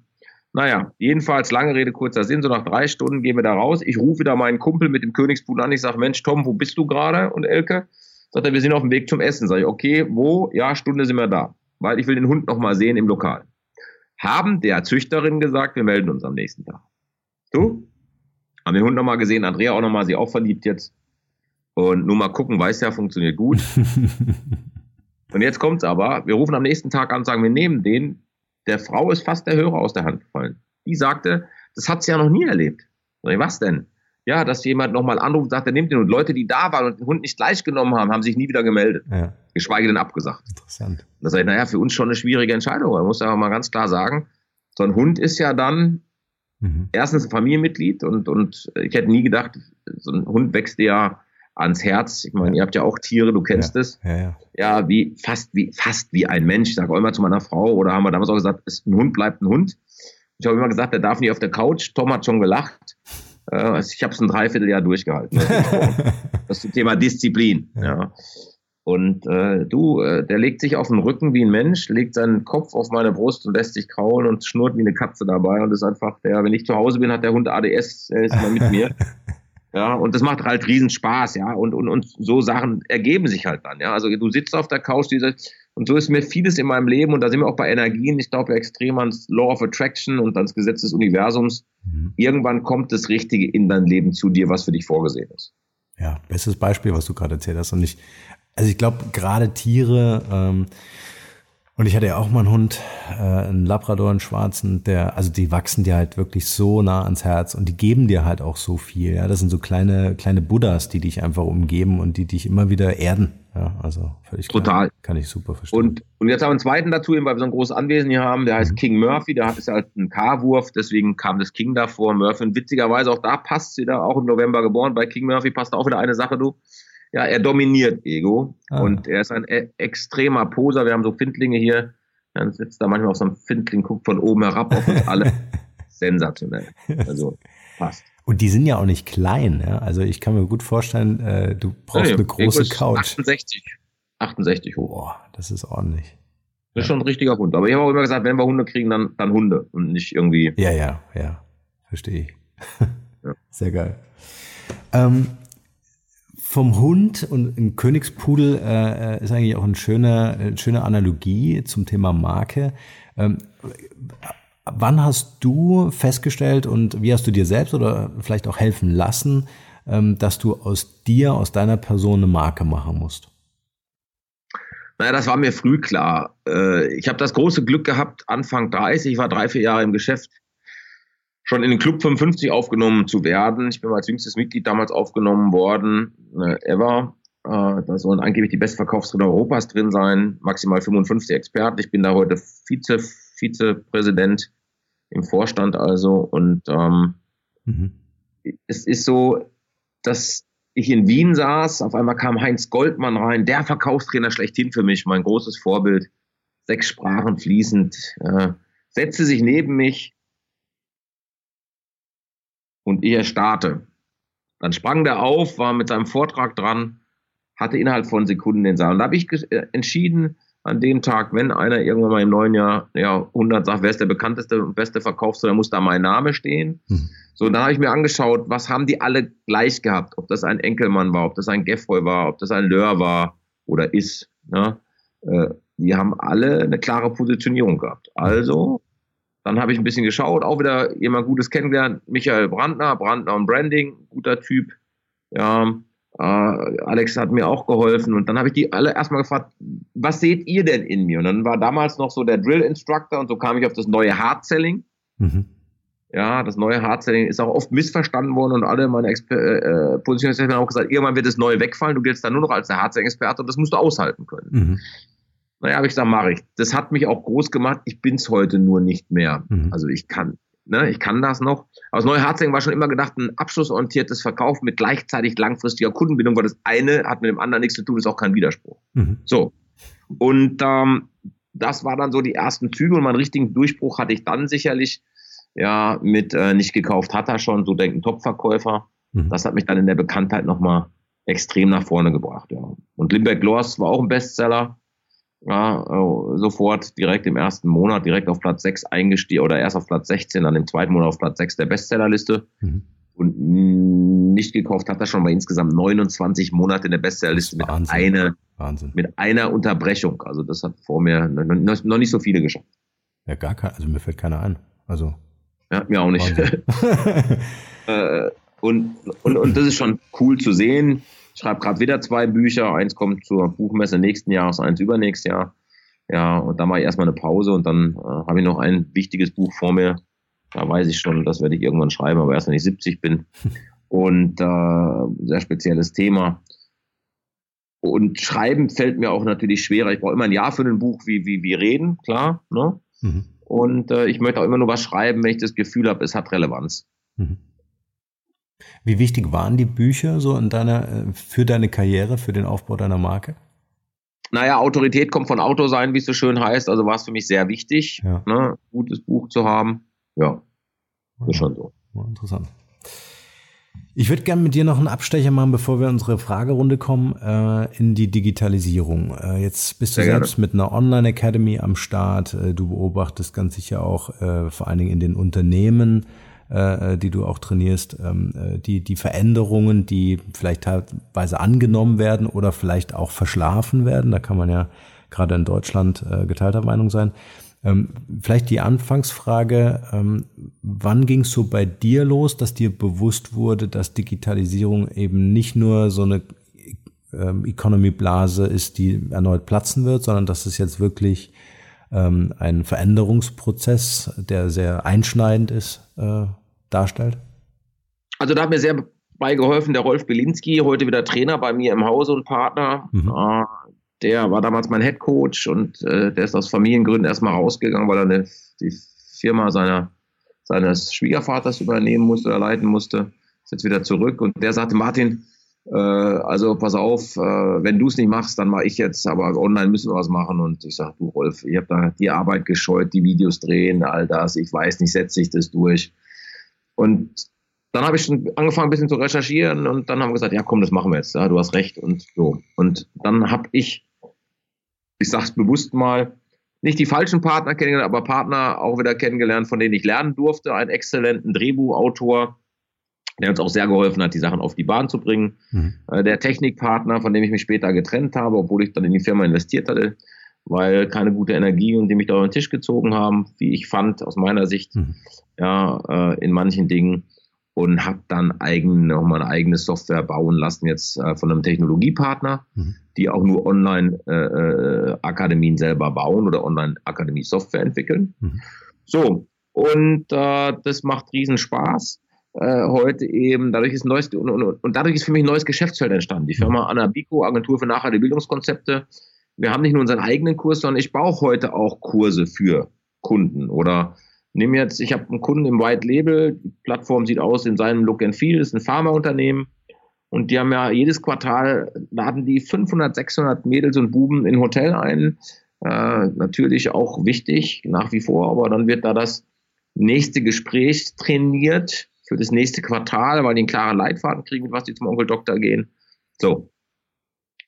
Naja, jedenfalls lange Rede, kurzer Sinn. So nach drei Stunden gehen wir da raus. Ich rufe da meinen Kumpel mit dem Königspool an. Ich sage, Mensch, Tom, wo bist du gerade? Und Elke? Sagt er, wir sind auf dem Weg zum Essen. Sag ich, okay, wo? Ja, Stunde sind wir da. Weil ich will den Hund noch mal sehen im Lokal. Haben der Züchterin gesagt, wir melden uns am nächsten Tag. Du? Haben den Hund noch mal gesehen, Andrea auch noch mal, sie auch verliebt jetzt. Und nur mal gucken, weiß ja, funktioniert gut. Und jetzt kommt's aber, wir rufen am nächsten Tag an und sagen, wir nehmen den. Der Frau ist fast der Hörer aus der Hand gefallen. Die sagte, das hat sie ja noch nie erlebt. Ich, was denn? Ja, dass jemand nochmal anruft und sagt, er nimmt den Hund. Leute, die da waren und den Hund nicht gleich genommen haben, haben sich nie wieder gemeldet. Ja. Geschweige denn abgesagt. Interessant. Da sage ich, naja, für uns schon eine schwierige Entscheidung. Man muss aber mal ganz klar sagen, so ein Hund ist ja dann mhm. erstens ein Familienmitglied und, und ich hätte nie gedacht, so ein Hund wächst ja ans Herz. Ich meine, ihr habt ja auch Tiere, du kennst ja. es. Ja, ja. ja, wie fast wie fast wie ein Mensch. Ich sage auch immer zu meiner Frau oder haben wir damals auch gesagt, ist, ein Hund bleibt ein Hund. Ich habe immer gesagt, der darf nicht auf der Couch. Tom hat schon gelacht. Äh, ich habe es ein Dreivierteljahr durchgehalten. das ist das Thema Disziplin. Ja. Und äh, du, äh, der legt sich auf den Rücken wie ein Mensch, legt seinen Kopf auf meine Brust und lässt sich kraulen und schnurrt wie eine Katze dabei und ist einfach der, wenn ich zu Hause bin, hat der Hund ADS, er ist immer mit mir. Ja, und das macht halt riesen Spaß, ja. Und, und, und so Sachen ergeben sich halt dann, ja. Also du sitzt auf der Couch, diese, und so ist mir vieles in meinem Leben, und da sind wir auch bei Energien, ich glaube extrem ans Law of Attraction und ans Gesetz des Universums. Mhm. Irgendwann kommt das Richtige in dein Leben zu dir, was für dich vorgesehen ist. Ja, bestes Beispiel, was du gerade erzählt hast. Und ich, also ich glaube, gerade Tiere, ähm, und ich hatte ja auch mal einen Hund, äh, einen Labrador, einen schwarzen, der, also die wachsen dir halt wirklich so nah ans Herz und die geben dir halt auch so viel. Ja, das sind so kleine, kleine Buddhas, die dich einfach umgeben und die dich immer wieder erden. Ja, also völlig Total. Klar. Kann ich super verstehen. Und, und jetzt haben wir einen zweiten dazu, weil wir so ein großes Anwesen hier haben, der heißt mhm. King Murphy, der hat ist halt ein K-Wurf, deswegen kam das King davor, Murphy. Und witzigerweise auch da passt sie da, auch im November geboren. Bei King Murphy passt auch wieder eine Sache, du ja, er dominiert Ego ah. und er ist ein e extremer Poser. Wir haben so Findlinge hier, dann sitzt da manchmal auf so einem Findling, guckt von oben herab auf uns alle. Sensationell. Also passt. Und die sind ja auch nicht klein. Ja? Also ich kann mir gut vorstellen, äh, du brauchst ja, eine große Couch. 68, 68 hoch. Boah, das ist ordentlich. Das ist schon ein richtiger Hund. Aber ich habe auch immer gesagt, wenn wir Hunde kriegen, dann, dann Hunde und nicht irgendwie. Ja, ja, ja. Verstehe ich. Ja. Sehr geil. Ähm, vom Hund und ein Königspudel äh, ist eigentlich auch eine schöne, eine schöne Analogie zum Thema Marke. Ähm, wann hast du festgestellt und wie hast du dir selbst oder vielleicht auch helfen lassen, ähm, dass du aus dir, aus deiner Person eine Marke machen musst? Naja, das war mir früh klar. Äh, ich habe das große Glück gehabt, Anfang 30, ich war drei, vier Jahre im Geschäft, schon in den Club 55 aufgenommen zu werden. Ich bin als jüngstes Mitglied damals aufgenommen worden, äh, ever. Äh, da sollen angeblich die Bestverkaufsritter Europas drin sein, maximal 55 Experten. Ich bin da heute Vize, Vizepräsident im Vorstand also und ähm, mhm. es ist so, dass ich in Wien saß, auf einmal kam Heinz Goldmann rein, der Verkaufstrainer schlechthin für mich, mein großes Vorbild, sechs Sprachen fließend, äh, setzte sich neben mich und ich erstarrte. Dann sprang der auf, war mit seinem Vortrag dran, hatte innerhalb von Sekunden den Saal. Und da habe ich äh, entschieden, an dem Tag, wenn einer irgendwann mal im neuen Jahr, ja, 100 sagt, wer ist der bekannteste und beste Verkaufsführer, muss da mein Name stehen. Mhm. So, dann habe ich mir angeschaut, was haben die alle gleich gehabt? Ob das ein Enkelmann war, ob das ein Geffroy war, ob das ein Lör war oder ist. Ne? Äh, die haben alle eine klare Positionierung gehabt. Also, dann habe ich ein bisschen geschaut, auch wieder jemand Gutes kennengelernt, Michael Brandner, Brandner und Branding, guter Typ. Ja, äh, Alex hat mir auch geholfen und dann habe ich die alle erstmal gefragt, was seht ihr denn in mir? Und dann war damals noch so der Drill Instructor und so kam ich auf das neue Hard Selling. Mhm. Ja, das neue Hard Selling ist auch oft missverstanden worden und alle meine Exper äh, äh Positionen haben auch gesagt, irgendwann wird das neue wegfallen, du giltst dann nur noch als der Hard Selling Experte und das musst du aushalten können. Mhm. Naja, habe ich gesagt, mache ich. Das hat mich auch groß gemacht. Ich bin es heute nur nicht mehr. Mhm. Also ich kann, Ne, ich kann das noch. Aber das neue Hartzing war schon immer gedacht, ein abschlussorientiertes Verkauf mit gleichzeitig langfristiger Kundenbindung, weil das eine hat mit dem anderen nichts zu tun, ist auch kein Widerspruch. Mhm. So. Und ähm, das war dann so die ersten Züge und meinen richtigen Durchbruch hatte ich dann sicherlich ja mit äh, nicht gekauft hat er schon, so denken Top-Verkäufer. Mhm. Das hat mich dann in der Bekanntheit nochmal extrem nach vorne gebracht. Ja. Und Limberg Lors war auch ein Bestseller ja, äh, sofort direkt im ersten Monat direkt auf Platz 6 eingestiegen oder erst auf Platz 16, dann im zweiten Monat auf Platz 6 der Bestsellerliste. Mhm. Und nicht gekauft hat er schon mal insgesamt 29 Monate in der Bestsellerliste mit einer, Wahnsinn. mit einer Unterbrechung. Also das hat vor mir noch nicht so viele geschafft. Ja, gar kein, also mir fällt keiner ein. Also. Ja, mir auch nicht. äh, und, und, und das ist schon cool zu sehen. Ich schreibe gerade wieder zwei Bücher. Eins kommt zur Buchmesse nächsten Jahres, eins übernächstes Jahr. Ja, und dann mache ich erstmal eine Pause und dann äh, habe ich noch ein wichtiges Buch vor mir. Da weiß ich schon, das werde ich irgendwann schreiben, aber erst wenn ich 70 bin. Und äh, sehr spezielles Thema. Und schreiben fällt mir auch natürlich schwerer. Ich brauche immer ein Jahr für ein Buch wie, wie, wie reden, klar. Ne? Mhm. Und äh, ich möchte auch immer nur was schreiben, wenn ich das Gefühl habe, es hat Relevanz. Mhm. Wie wichtig waren die Bücher so in deiner, äh, für deine Karriere, für den Aufbau deiner Marke? Naja, Autorität kommt von Auto sein, wie es so schön heißt. Also war es für mich sehr wichtig, ja. ne, gutes Buch zu haben. Ja, ist ja. schon so. Interessant. Ich würde gerne mit dir noch einen Abstecher machen, bevor wir unsere Fragerunde kommen, äh, in die Digitalisierung. Äh, jetzt bist du Sehr selbst gerne. mit einer Online Academy am Start. Äh, du beobachtest ganz sicher auch äh, vor allen Dingen in den Unternehmen äh, äh, die du auch trainierst, ähm, äh, die, die Veränderungen, die vielleicht teilweise angenommen werden oder vielleicht auch verschlafen werden. Da kann man ja gerade in Deutschland geteilter Meinung sein. Ähm, vielleicht die Anfangsfrage, ähm, wann ging es so bei dir los, dass dir bewusst wurde, dass Digitalisierung eben nicht nur so eine Economy-Blase ist, die erneut platzen wird, sondern dass es jetzt wirklich ähm, ein Veränderungsprozess, der sehr einschneidend ist, äh, darstellt? Also da hat mir sehr beigeholfen der Rolf Belinski, heute wieder Trainer bei mir im Hause und Partner. Mhm. Äh, der war damals mein Head Coach und äh, der ist aus Familiengründen erstmal rausgegangen, weil er eine, die Firma seiner, seines Schwiegervaters übernehmen musste oder leiten musste. Ist jetzt wieder zurück und der sagte, Martin, also pass auf, äh, wenn du es nicht machst, dann mache ich jetzt, aber online müssen wir was machen. Und ich sage, du Rolf, ich habe da die Arbeit gescheut, die Videos drehen, all das, ich weiß nicht, setze ich das durch. Und dann habe ich schon angefangen, ein bisschen zu recherchieren und dann haben wir gesagt, ja komm, das machen wir jetzt, ja, du hast recht und so. Und dann habe ich, ich sage es bewusst mal, nicht die falschen Partner kennengelernt, aber Partner auch wieder kennengelernt, von denen ich lernen durfte. Einen exzellenten Drehbuchautor, der uns auch sehr geholfen hat, die Sachen auf die Bahn zu bringen. Mhm. Äh, der Technikpartner, von dem ich mich später getrennt habe, obwohl ich dann in die Firma investiert hatte, weil keine gute Energie und die mich da auf den Tisch gezogen haben, wie ich fand, aus meiner Sicht, mhm. ja, äh, in manchen Dingen. Und habe dann eigen, noch mal eine eigene Software bauen lassen, jetzt äh, von einem Technologiepartner, mhm. die auch nur Online-Akademien selber bauen oder Online-Akademie-Software entwickeln. Mhm. So, und äh, das macht riesen Spaß äh, heute eben, dadurch ist ein neues, und, und, und, dadurch ist für mich ein neues Geschäftsfeld entstanden. Die Firma Anabico, Agentur für nachhaltige Bildungskonzepte. Wir haben nicht nur unseren eigenen Kurs, sondern ich baue heute auch Kurse für Kunden. Oder nehme jetzt, ich habe einen Kunden im White Label, die Plattform sieht aus in seinem Look and Feel, ist ein Pharmaunternehmen. Und die haben ja jedes Quartal laden die 500, 600 Mädels und Buben in Hotel ein. Äh, natürlich auch wichtig nach wie vor, aber dann wird da das nächste Gespräch trainiert für das nächste Quartal, weil die einen klaren Leitfaden kriegen, was die zum Onkel Doktor gehen. So.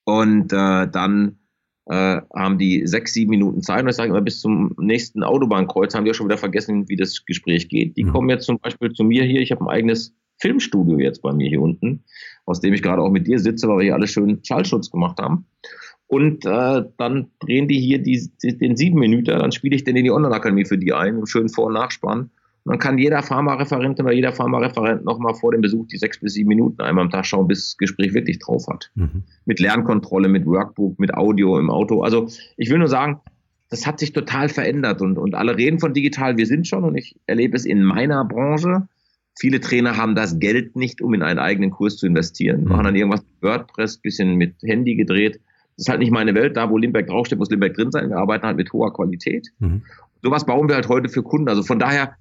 Und äh, dann äh, haben die sechs, sieben Minuten Zeit und ich sage immer, bis zum nächsten Autobahnkreuz haben die auch schon wieder vergessen, wie das Gespräch geht. Die mhm. kommen jetzt zum Beispiel zu mir hier, ich habe ein eigenes Filmstudio jetzt bei mir hier unten, aus dem ich gerade auch mit dir sitze, weil wir hier alle schön Schallschutz gemacht haben. Und äh, dann drehen die hier die, die, den sieben Minuten, dann spiele ich den in die Online-Akademie für die ein, im schönen Vor- und Nachspann. Dann kann jeder Pharmareferentin oder jeder Pharmareferent nochmal vor dem Besuch die sechs bis sieben Minuten einmal am Tag schauen, bis das Gespräch wirklich drauf hat. Mhm. Mit Lernkontrolle, mit Workbook, mit Audio im Auto. Also ich will nur sagen, das hat sich total verändert und, und alle reden von digital, wir sind schon und ich erlebe es in meiner Branche. Viele Trainer haben das Geld nicht, um in einen eigenen Kurs zu investieren, mhm. machen dann irgendwas mit WordPress, bisschen mit Handy gedreht. Das ist halt nicht meine Welt. Da, wo Limbeck draufsteht, muss Limbeck drin sein. Wir arbeiten halt mit hoher Qualität. Mhm. Sowas bauen wir halt heute für Kunden. Also von daher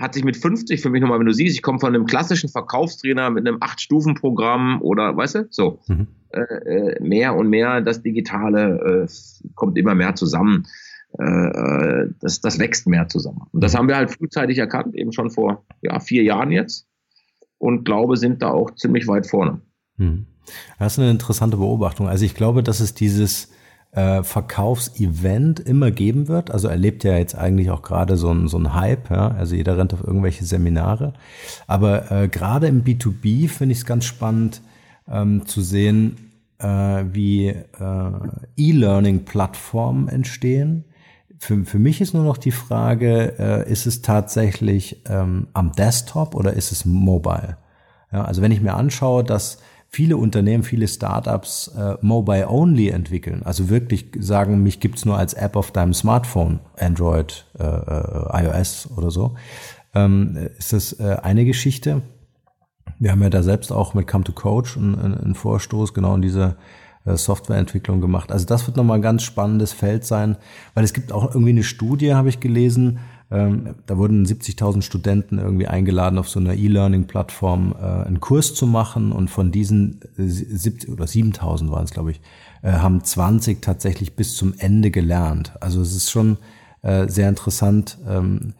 hat sich mit 50 für mich nochmal, wenn du siehst, ich komme von einem klassischen Verkaufstrainer mit einem Acht-Stufen-Programm oder, weißt du, so, mhm. äh, äh mehr und mehr das Digitale äh, kommt immer mehr zusammen. Äh, äh, das, das wächst mehr zusammen. Und das mhm. haben wir halt frühzeitig erkannt, eben schon vor ja, vier Jahren jetzt. Und glaube, sind da auch ziemlich weit vorne. Mhm. Das ist eine interessante Beobachtung. Also ich glaube, dass es dieses äh, Verkaufsevent immer geben wird. Also erlebt ja jetzt eigentlich auch gerade so ein, so ein Hype. Ja? Also jeder rennt auf irgendwelche Seminare. Aber äh, gerade im B2B finde ich es ganz spannend ähm, zu sehen, äh, wie äh, E-Learning-Plattformen entstehen. Für, für mich ist nur noch die Frage, äh, ist es tatsächlich ähm, am Desktop oder ist es mobile? Ja, also wenn ich mir anschaue, dass viele Unternehmen, viele Startups äh, mobile-only entwickeln. Also wirklich sagen, mich gibt's nur als App auf deinem Smartphone, Android, äh, äh, iOS oder so. Ähm, ist das äh, eine Geschichte? Wir haben ja da selbst auch mit Come to Coach einen, einen Vorstoß genau in diese äh, Softwareentwicklung gemacht. Also das wird nochmal ein ganz spannendes Feld sein, weil es gibt auch irgendwie eine Studie, habe ich gelesen, ähm, da wurden 70.000 Studenten irgendwie eingeladen, auf so einer E-Learning-Plattform äh, einen Kurs zu machen und von diesen äh, 70 oder 7.000 waren es, glaube ich, äh, haben 20 tatsächlich bis zum Ende gelernt. Also es ist schon äh, sehr interessant. Ähm,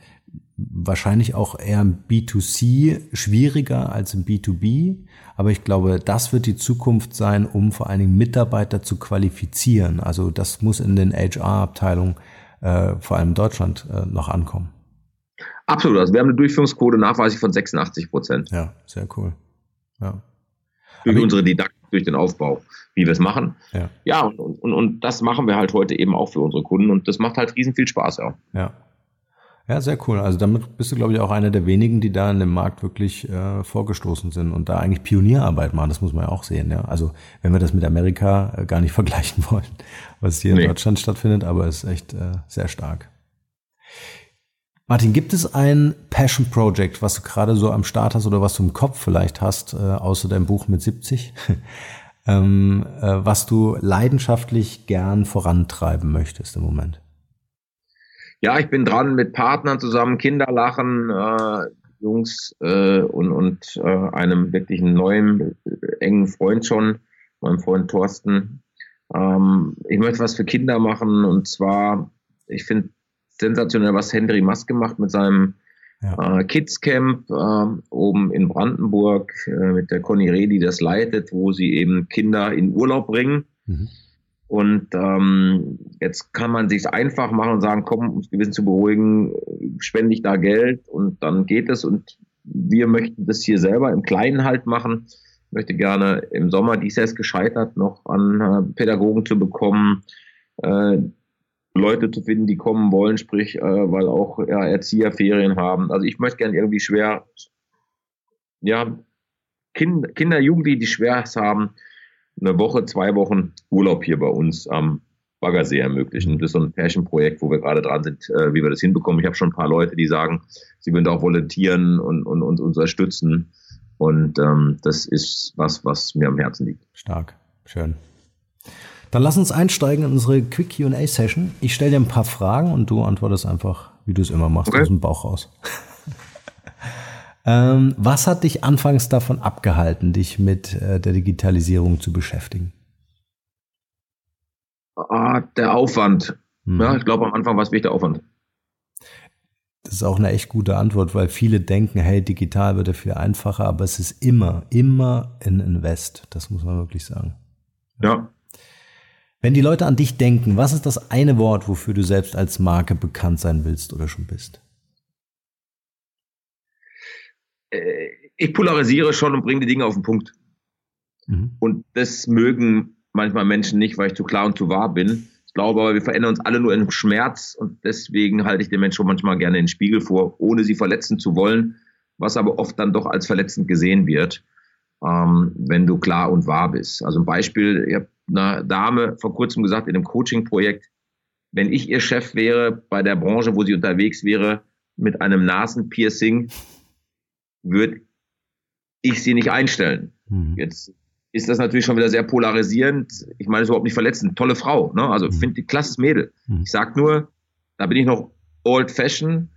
wahrscheinlich auch eher im B2C schwieriger als im B2B. Aber ich glaube, das wird die Zukunft sein, um vor allen Dingen Mitarbeiter zu qualifizieren. Also das muss in den HR-Abteilungen äh, vor allem Deutschland äh, noch ankommen. Absolut. Also wir haben eine Durchführungsquote nachweislich von 86 Prozent. Ja, sehr cool. Ja. Durch Aber unsere Didaktik, durch den Aufbau, wie wir es machen. Ja, ja und, und, und das machen wir halt heute eben auch für unsere Kunden und das macht halt riesen viel Spaß, ja. Ja. Ja, sehr cool. Also damit bist du, glaube ich, auch einer der wenigen, die da in dem Markt wirklich äh, vorgestoßen sind und da eigentlich Pionierarbeit machen. Das muss man ja auch sehen. Ja, also wenn wir das mit Amerika äh, gar nicht vergleichen wollen, was hier nee. in Deutschland stattfindet, aber ist echt äh, sehr stark. Martin, gibt es ein Passion Project, was du gerade so am Start hast oder was du im Kopf vielleicht hast, äh, außer deinem Buch mit 70, ähm, äh, was du leidenschaftlich gern vorantreiben möchtest im Moment? Ja, ich bin dran mit Partnern zusammen, Kinder lachen, äh, Jungs äh, und, und äh, einem wirklichen neuen, äh, engen Freund schon, meinem Freund Thorsten. Ähm, ich möchte was für Kinder machen und zwar, ich finde sensationell, was Henry Maske macht mit seinem ja. äh, Kids Camp äh, oben in Brandenburg äh, mit der Conny Reh, die das leitet, wo sie eben Kinder in Urlaub bringen. Mhm. Und ähm, jetzt kann man sich einfach machen und sagen, komm, um das Gewissen zu beruhigen, spende ich da Geld und dann geht es. Und wir möchten das hier selber im Kleinen halt machen. Möchte gerne im Sommer, dies ist gescheitert, noch an äh, Pädagogen zu bekommen, äh, Leute zu finden, die kommen wollen, sprich, äh, weil auch ja, Erzieher Ferien haben. Also ich möchte gerne irgendwie schwer, ja, kind, Kinder, Jugendliche, die schwer haben, eine Woche, zwei Wochen Urlaub hier bei uns am Baggersee ermöglichen. Das ist so ein Pärchenprojekt, wo wir gerade dran sind, äh, wie wir das hinbekommen. Ich habe schon ein paar Leute, die sagen, sie würden auch volontieren und, und uns unterstützen. Und ähm, das ist was, was mir am Herzen liegt. Stark, schön. Dann lass uns einsteigen in unsere Quick QA-Session. Ich stelle dir ein paar Fragen und du antwortest einfach, wie du es immer machst, okay. aus dem Bauch raus. Ähm, was hat dich anfangs davon abgehalten, dich mit äh, der Digitalisierung zu beschäftigen? Ah, der Aufwand. Mhm. Ja, ich glaube, am Anfang war es wirklich der Aufwand. Das ist auch eine echt gute Antwort, weil viele denken, hey, digital wird ja viel einfacher, aber es ist immer, immer ein Invest. Das muss man wirklich sagen. Ja. Wenn die Leute an dich denken, was ist das eine Wort, wofür du selbst als Marke bekannt sein willst oder schon bist? Äh, ich polarisiere schon und bringe die Dinge auf den Punkt. Mhm. Und das mögen manchmal Menschen nicht, weil ich zu klar und zu wahr bin. Ich glaube aber, wir verändern uns alle nur in Schmerz und deswegen halte ich den Menschen manchmal gerne in den Spiegel vor, ohne sie verletzen zu wollen, was aber oft dann doch als verletzend gesehen wird, ähm, wenn du klar und wahr bist. Also ein Beispiel, ich habe einer Dame vor kurzem gesagt in einem Coaching-Projekt, wenn ich ihr Chef wäre bei der Branche, wo sie unterwegs wäre, mit einem Nasenpiercing, würde ich sie nicht einstellen. Mhm. Jetzt ist das natürlich schon wieder sehr polarisierend. Ich meine, es ist überhaupt nicht verletzend. Tolle Frau, ne? Also mhm. finde die klasses Mädel. Mhm. Ich sag nur, da bin ich noch old fashion,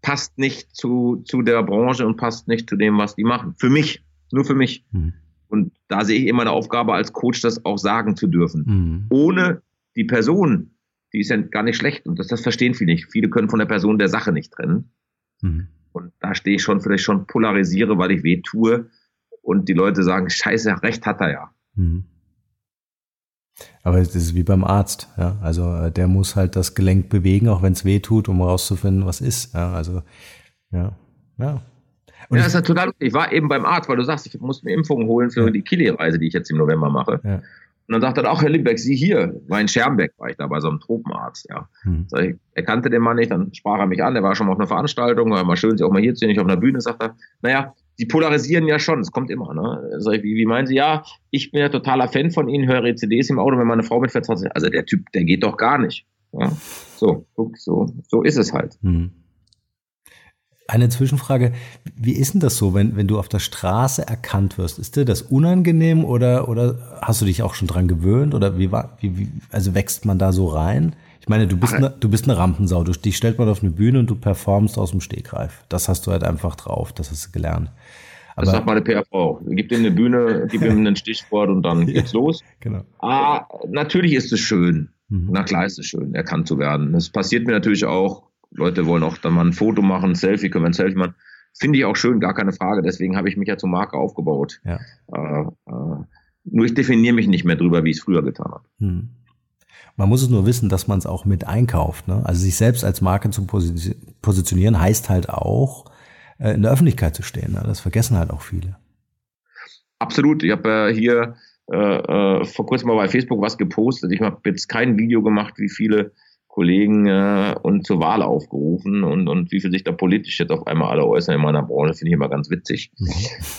passt nicht zu, zu der Branche und passt nicht zu dem, was die machen. Für mich, nur für mich. Mhm. Und da sehe ich immer eine Aufgabe als Coach, das auch sagen zu dürfen. Mhm. Ohne die Person, die ist ja gar nicht schlecht und das, das verstehen viele nicht. Viele können von der Person der Sache nicht trennen. Mhm. Und da stehe ich schon, vielleicht schon polarisiere, weil ich weh tue und die Leute sagen, scheiße, recht hat er ja. Mhm. Aber es ist wie beim Arzt, ja. Also äh, der muss halt das Gelenk bewegen, auch wenn es weh tut, um herauszufinden, was ist. Ja, also ja, ja. Und ja, das ist ja total. Ich war eben beim Arzt, weil du sagst, ich muss mir Impfungen holen für ja. die Kili-Reise, die ich jetzt im November mache. Ja. Und dann sagt er auch, Herr Limbeck, Sie hier, war in Schermbeck, war ich da bei so einem Tropenarzt, ja. Hm. Ich, er kannte den Mann nicht, dann sprach er mich an, er war schon mal auf einer Veranstaltung, war mal schön, Sie auch mal hier zu sehen, ich auf einer Bühne, sagt er, naja, die polarisieren ja schon, es kommt immer. Ne? Ich, wie, wie meinen Sie, ja, ich bin ja totaler Fan von Ihnen, höre CDs im Auto, wenn meine Frau mitfährt, also der Typ, der geht doch gar nicht. Ja? So, so, so ist es halt. Mhm. Eine Zwischenfrage, wie ist denn das so, wenn, wenn du auf der Straße erkannt wirst? Ist dir das unangenehm oder, oder hast du dich auch schon dran gewöhnt oder wie wie, wie, also wächst man da so rein? Ich meine, du bist, eine, du bist eine Rampensau, du, dich stellt man auf eine Bühne und du performst aus dem Stegreif. Das hast du halt einfach drauf, das hast du gelernt. Aber das sagt meine PRV. Gib ihm eine Bühne, gib ihm einen Stichwort und dann geht's los. Genau. Ah, natürlich ist es schön. Mhm. Na klar ist es schön, erkannt zu werden. Das passiert mir natürlich auch. Leute wollen auch dann mal ein Foto machen, ein Selfie, können wir ein Selfie machen. Finde ich auch schön, gar keine Frage. Deswegen habe ich mich ja zur Marke aufgebaut. Ja. Äh, äh, nur ich definiere mich nicht mehr drüber, wie ich es früher getan habe. Mhm. Man muss es nur wissen, dass man es auch mit einkauft. Ne? Also sich selbst als Marke zu positionieren heißt halt auch, äh, in der Öffentlichkeit zu stehen. Ne? Das vergessen halt auch viele. Absolut. Ich habe äh, hier äh, äh, vor kurzem mal bei Facebook was gepostet. Ich habe jetzt kein Video gemacht, wie viele Kollegen äh, und zur Wahl aufgerufen und, und wie viel sich da politisch jetzt auf einmal alle äußern in meiner Branche, finde ich immer ganz witzig. Mhm.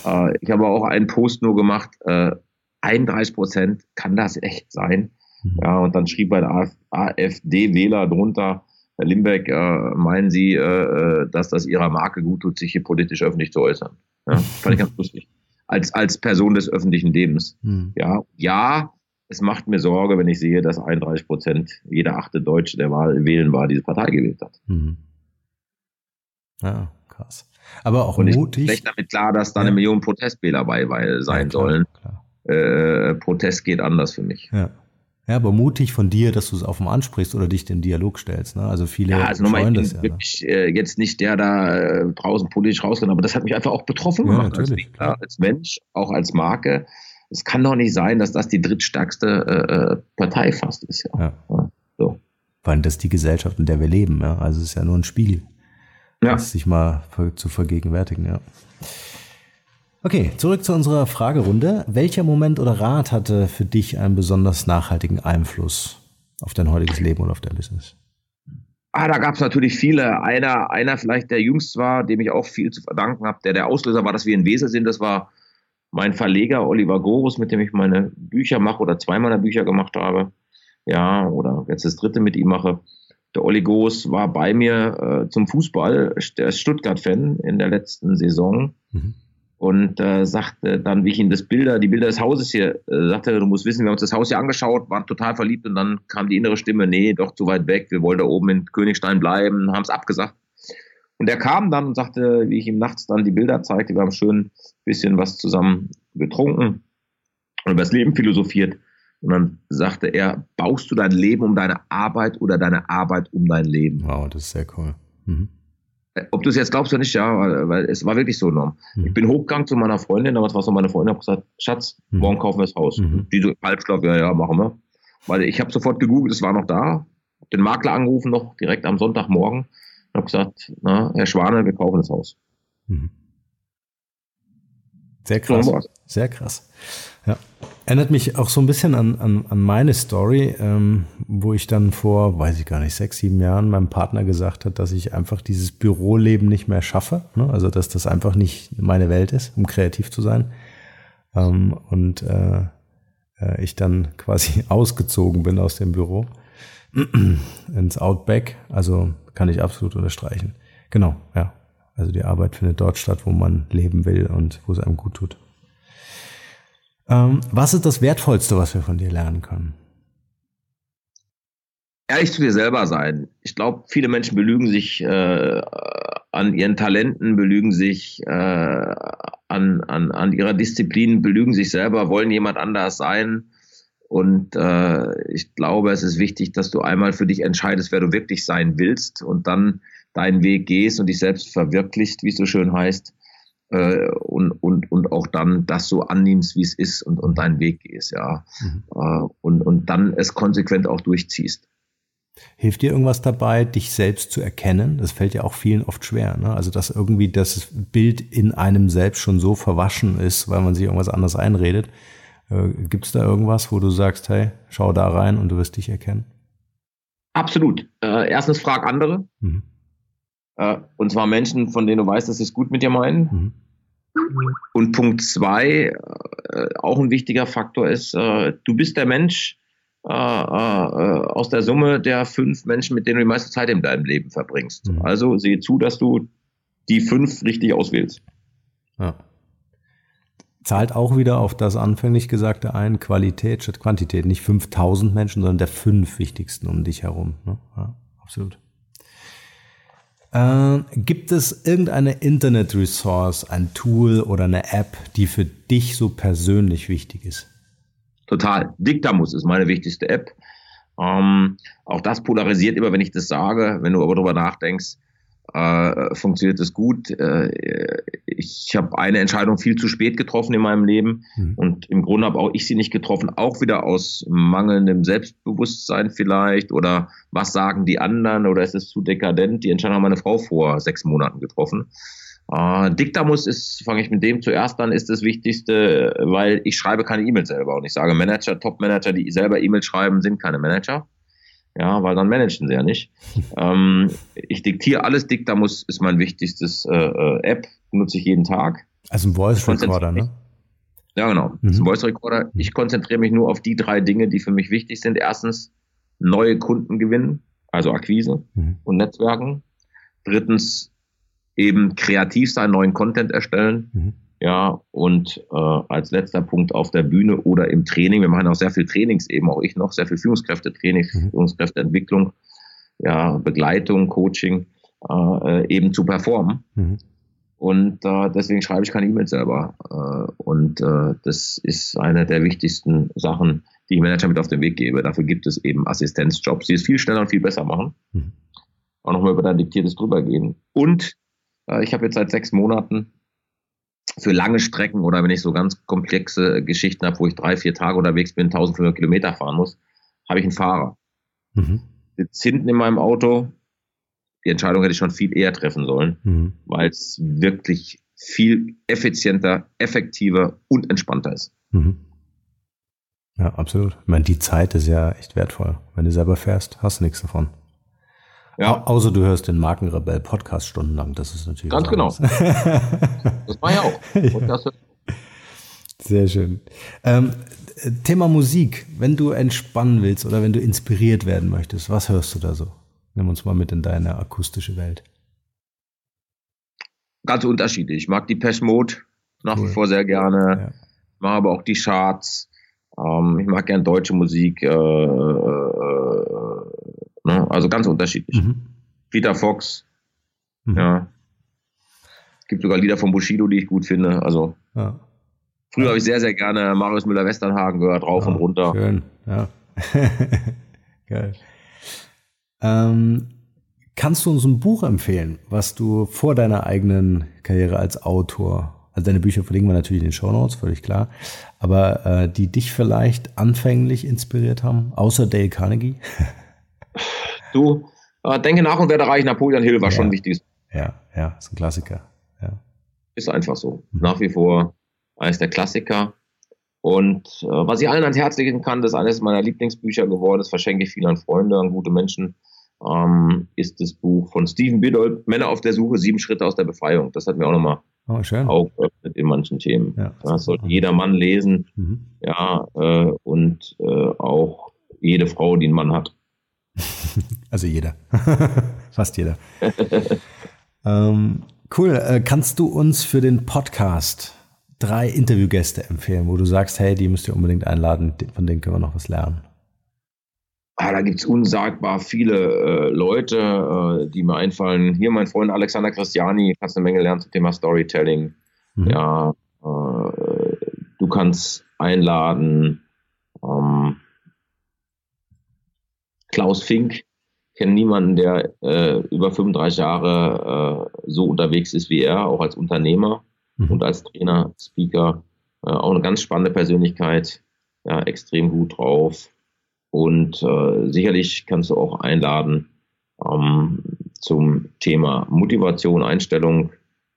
Äh, ich habe auch einen Post nur gemacht, äh, 31 Prozent, kann das echt sein? Mhm. Ja, und dann schrieb ein AfD-Wähler drunter, Herr Limbeck, äh, meinen Sie, äh, äh, dass das Ihrer Marke gut tut, sich hier politisch öffentlich zu äußern? Ja, fand ich ganz lustig. Als, als Person des öffentlichen Lebens. Mhm. Ja, ja, es macht mir Sorge, wenn ich sehe, dass 31 Prozent, jeder achte Deutsche, der Wahl wählen war, diese Partei gewählt hat. Mhm. Ja, krass. Aber auch Und mutig. Ich damit klar, dass da eine Million Protestwähler bei sein ja, klar, sollen. Klar. Äh, Protest geht anders für mich. Ja. Ja, aber mutig von dir, dass du es offen ansprichst oder dich den Dialog stellst. Ne? Also viele ja, also nochmal, ich bin das ja, wirklich ne? äh, jetzt nicht der da äh, draußen politisch rausrennt, aber das hat mich einfach auch betroffen ja, gemacht. Als, Spieler, als Mensch, auch als Marke. Es kann doch nicht sein, dass das die drittstärkste äh, äh Partei fast ist. Ja. ja. so. Allem das ist die Gesellschaft, in der wir leben. Ja? Also es ist ja nur ein Spiegel. Ja. Das sich mal zu vergegenwärtigen, ja. Okay, zurück zu unserer Fragerunde. Welcher Moment oder Rat hatte für dich einen besonders nachhaltigen Einfluss auf dein heutiges Leben und auf dein Business? Ah, da gab es natürlich viele. Einer, einer vielleicht, der jüngst war, dem ich auch viel zu verdanken habe, der der Auslöser war, dass wir in Wesel sind. Das war mein Verleger Oliver Gorus, mit dem ich meine Bücher mache oder zwei meiner Bücher gemacht habe. Ja, oder jetzt das dritte mit ihm mache. Der Olli Gorus war bei mir äh, zum Fußball, der ist Stuttgart-Fan in der letzten Saison. Mhm und äh, sagte dann, wie ich ihm das Bilder, die Bilder des Hauses hier, äh, sagte, du musst wissen, wir haben uns das Haus hier angeschaut, waren total verliebt und dann kam die innere Stimme, nee, doch zu weit weg, wir wollen da oben in Königstein bleiben, haben es abgesagt. Und er kam dann und sagte, wie ich ihm nachts dann die Bilder zeigte, wir haben schön ein bisschen was zusammen getrunken und über das Leben philosophiert. Und dann sagte er, baust du dein Leben um deine Arbeit oder deine Arbeit um dein Leben? Wow, das ist sehr cool. Mhm. Ob du es jetzt glaubst oder nicht, ja, weil, es war wirklich so enorm. Mhm. Ich bin hochgegangen zu meiner Freundin, damals war es noch meine Freundin, habe gesagt, Schatz, mhm. morgen kaufen wir das Haus. Mhm. Die so halbschlaf, ja, ja, machen wir. Weil ich habe sofort gegoogelt, es war noch da, den Makler angerufen noch direkt am Sonntagmorgen und habe gesagt, na, Herr Schwane, wir kaufen das Haus. Mhm. Sehr krass. Sehr krass. Ja. Erinnert mich auch so ein bisschen an, an, an meine Story, ähm, wo ich dann vor, weiß ich gar nicht, sechs, sieben Jahren meinem Partner gesagt hat, dass ich einfach dieses Büroleben nicht mehr schaffe. Ne? Also dass das einfach nicht meine Welt ist, um kreativ zu sein. Ähm, und äh, äh ich dann quasi ausgezogen bin aus dem Büro ins Outback. Also kann ich absolut unterstreichen. Genau, ja. Also die Arbeit findet dort statt, wo man leben will und wo es einem gut tut. Ähm, was ist das Wertvollste, was wir von dir lernen können? Ehrlich zu dir selber sein. Ich glaube, viele Menschen belügen sich äh, an ihren Talenten, belügen sich äh, an, an, an ihrer Disziplin, belügen sich selber, wollen jemand anders sein. Und äh, ich glaube, es ist wichtig, dass du einmal für dich entscheidest, wer du wirklich sein willst und dann deinen Weg gehst und dich selbst verwirklicht, wie es so schön heißt äh, und, und, und auch dann das so annimmst, wie es ist und, und deinen Weg gehst, ja. Mhm. Äh, und, und dann es konsequent auch durchziehst. Hilft dir irgendwas dabei, dich selbst zu erkennen? Das fällt ja auch vielen oft schwer. Ne? Also, dass irgendwie das Bild in einem selbst schon so verwaschen ist, weil man sich irgendwas anderes einredet. Äh, Gibt es da irgendwas, wo du sagst, hey, schau da rein und du wirst dich erkennen? Absolut. Äh, erstens frag andere. Mhm. Äh, und zwar Menschen, von denen du weißt, dass sie es gut mit dir meinen. Mhm. Und Punkt zwei, äh, auch ein wichtiger Faktor ist, äh, du bist der Mensch aus der Summe der fünf Menschen, mit denen du die meiste Zeit in deinem Leben verbringst. Mhm. Also sehe zu, dass du die fünf richtig auswählst. Ja. Zahlt auch wieder auf das anfänglich Gesagte ein, Qualität statt Quantität. Nicht 5000 Menschen, sondern der fünf wichtigsten um dich herum. Ne? Ja, absolut. Äh, gibt es irgendeine Internet-Resource, ein Tool oder eine App, die für dich so persönlich wichtig ist? Total. Dictamus ist meine wichtigste App. Ähm, auch das polarisiert immer, wenn ich das sage. Wenn du aber darüber nachdenkst, äh, funktioniert es gut. Äh, ich habe eine Entscheidung viel zu spät getroffen in meinem Leben mhm. und im Grunde habe auch ich sie nicht getroffen, auch wieder aus mangelndem Selbstbewusstsein vielleicht oder was sagen die anderen oder ist es zu dekadent? Die Entscheidung hat meine Frau vor sechs Monaten getroffen. Äh, Diktamus ist, fange ich mit dem zuerst an, ist das Wichtigste, weil ich schreibe keine E-Mails selber und ich sage Manager, Top-Manager, die selber E-Mails schreiben, sind keine Manager ja, weil dann managen sie ja nicht. ähm, ich diktiere alles, Diktamus ist mein wichtigstes äh, äh, App, nutze ich jeden Tag. Also ein Voice Recorder, ne? Ja, genau. Mhm. Das ist ein Voice Recorder. Ich konzentriere mich nur auf die drei Dinge, die für mich wichtig sind. Erstens, neue Kunden gewinnen, also Akquise mhm. und Netzwerken. Drittens, eben kreativ sein, neuen Content erstellen. Mhm. Ja, und äh, als letzter Punkt auf der Bühne oder im Training. Wir machen auch sehr viel Trainings, eben auch ich noch, sehr viel Führungskräftetraining, mhm. Führungskräfteentwicklung, ja, Begleitung, Coaching, äh, eben zu performen. Mhm. Und äh, deswegen schreibe ich keine E-Mails selber. Äh, und äh, das ist eine der wichtigsten Sachen, die ich Manager mit auf den Weg gebe. Dafür gibt es eben Assistenzjobs, die es viel schneller und viel besser machen. Mhm. Auch nochmal über dein Diktiertes drüber gehen. Und äh, ich habe jetzt seit sechs Monaten für lange Strecken oder wenn ich so ganz komplexe Geschichten habe, wo ich drei, vier Tage unterwegs bin, 1500 Kilometer fahren muss, habe ich einen Fahrer. Mhm. Sitzt hinten in meinem Auto. Die Entscheidung hätte ich schon viel eher treffen sollen, mhm. weil es wirklich viel effizienter, effektiver und entspannter ist. Mhm. Ja, absolut. Ich meine, die Zeit ist ja echt wertvoll. Wenn du selber fährst, hast du nichts davon. Ja. Außer du hörst den Markenrebell Podcast stundenlang. Das ist natürlich. Ganz genau. das war ja auch. Ja. Sehr schön. Ähm, Thema Musik. Wenn du entspannen willst oder wenn du inspiriert werden möchtest, was hörst du da so? Nimm uns mal mit in deine akustische Welt. Ganz unterschiedlich. Ich mag die Pesh Mode nach cool. wie vor sehr gerne. Ja. Ich mag aber auch die Charts. Ähm, ich mag gern deutsche Musik. Äh, äh, Ne? Also ganz unterschiedlich. Mhm. Peter Fox, mhm. ja. Es gibt sogar Lieder von Bushido, die ich gut finde. Also ja. früher habe ich sehr, sehr gerne Marius Müller-Westernhagen gehört, rauf ja, und runter. Schön, ja. Geil. Ähm, Kannst du uns ein Buch empfehlen, was du vor deiner eigenen Karriere als Autor, also deine Bücher verlinken wir natürlich in den Show Notes, völlig klar, aber äh, die dich vielleicht anfänglich inspiriert haben, außer Dale Carnegie? Du, äh, denke nach und werde reich. Napoleon Hill war ja. schon ein wichtiges. Ja, ja, ist ein Klassiker. Ja. Ist einfach so. Mhm. Nach wie vor eines der Klassiker. Und äh, was ich allen ans Herz legen kann, das ist eines meiner Lieblingsbücher geworden, das verschenke ich vielen an Freunde, an gute Menschen, ähm, ist das Buch von Stephen Biddle, Männer auf der Suche, sieben Schritte aus der Befreiung. Das hat mir auch nochmal oh, auch geöffnet in manchen Themen. Ja, das sollte jeder Mann lesen, mhm. ja, äh, und äh, auch jede Frau, die einen Mann hat. Also jeder. Fast jeder. ähm, cool. Äh, kannst du uns für den Podcast drei Interviewgäste empfehlen, wo du sagst, hey, die müsst ihr unbedingt einladen, von denen können wir noch was lernen? Ah, da gibt es unsagbar viele äh, Leute, äh, die mir einfallen. Hier mein Freund Alexander Christiani, kannst eine Menge lernen zum Thema Storytelling. Mhm. Ja, äh, du kannst einladen. Ähm, Klaus Fink, kenne niemanden, der äh, über 35 Jahre äh, so unterwegs ist wie er, auch als Unternehmer mhm. und als Trainer, Speaker. Äh, auch eine ganz spannende Persönlichkeit, ja, extrem gut drauf. Und äh, sicherlich kannst du auch einladen ähm, zum Thema Motivation, Einstellung.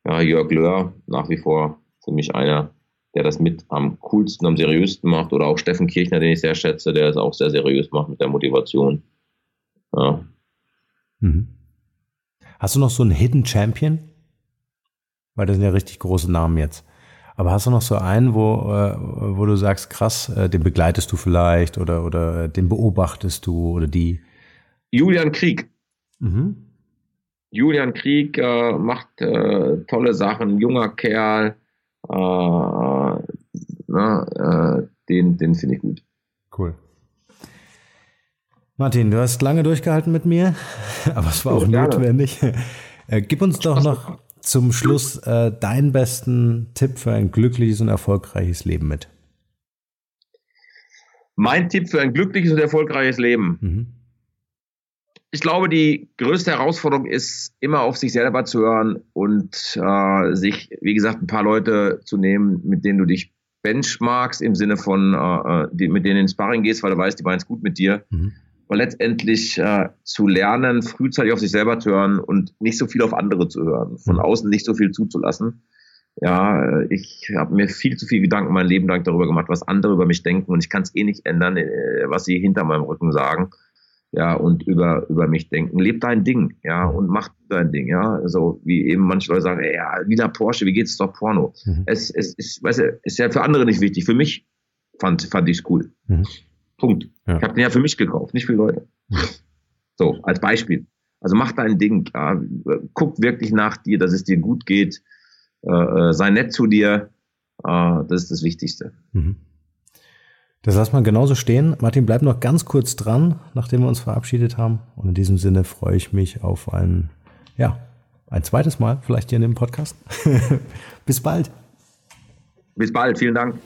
Ja, Jörg Löhr, nach wie vor für mich einer, der das mit am coolsten, am seriösten macht. Oder auch Steffen Kirchner, den ich sehr schätze, der es auch sehr seriös macht mit der Motivation. Ja. Mhm. Hast du noch so einen Hidden Champion? Weil das sind ja richtig große Namen jetzt. Aber hast du noch so einen, wo, äh, wo du sagst, krass, äh, den begleitest du vielleicht oder, oder den beobachtest du oder die? Julian Krieg. Mhm. Julian Krieg äh, macht äh, tolle Sachen, junger Kerl. Äh, na, äh, den den finde ich gut. Cool. Martin, du hast lange durchgehalten mit mir, aber es war auch ja, notwendig. gib uns doch noch zum Schluss äh, deinen besten Tipp für ein glückliches und erfolgreiches Leben mit. Mein Tipp für ein glückliches und erfolgreiches Leben. Mhm. Ich glaube, die größte Herausforderung ist, immer auf sich selber zu hören und äh, sich, wie gesagt, ein paar Leute zu nehmen, mit denen du dich benchmarkst, im Sinne von, äh, äh die, mit denen ins Sparring gehst, weil du weißt, die meinen es gut mit dir. Mhm aber letztendlich äh, zu lernen, frühzeitig auf sich selber zu hören und nicht so viel auf andere zu hören, von mhm. außen nicht so viel zuzulassen. Ja, äh, ich habe mir viel zu viel Gedanken mein Leben lang darüber gemacht, was andere über mich denken und ich kann es eh nicht ändern, äh, was sie hinter meinem Rücken sagen. Ja, und über, über mich denken. Leb dein Ding, ja, und mach dein Ding, ja. So wie eben manche Leute sagen, ey, ja, wieder Porsche, wie geht's doch Porno? Mhm. Es, es ist, weißt du, ist ja für andere nicht wichtig. Für mich fand, fand ich es cool. Mhm. Punkt. Ja. Ich habe den ja für mich gekauft, nicht für Leute. So, als Beispiel. Also mach dein Ding. Ja. Guck wirklich nach dir, dass es dir gut geht. Äh, äh sei nett zu dir. Äh, das ist das Wichtigste. Mhm. Das lassen wir genauso stehen. Martin, bleib noch ganz kurz dran, nachdem wir uns verabschiedet haben. Und in diesem Sinne freue ich mich auf ein, ja, ein zweites Mal, vielleicht hier in dem Podcast. Bis bald. Bis bald. Vielen Dank.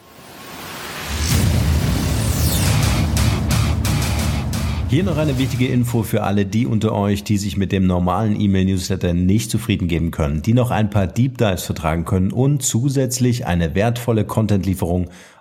Hier noch eine wichtige Info für alle die unter euch, die sich mit dem normalen E-Mail-Newsletter nicht zufrieden geben können, die noch ein paar Deep Dives vertragen können und zusätzlich eine wertvolle Content-Lieferung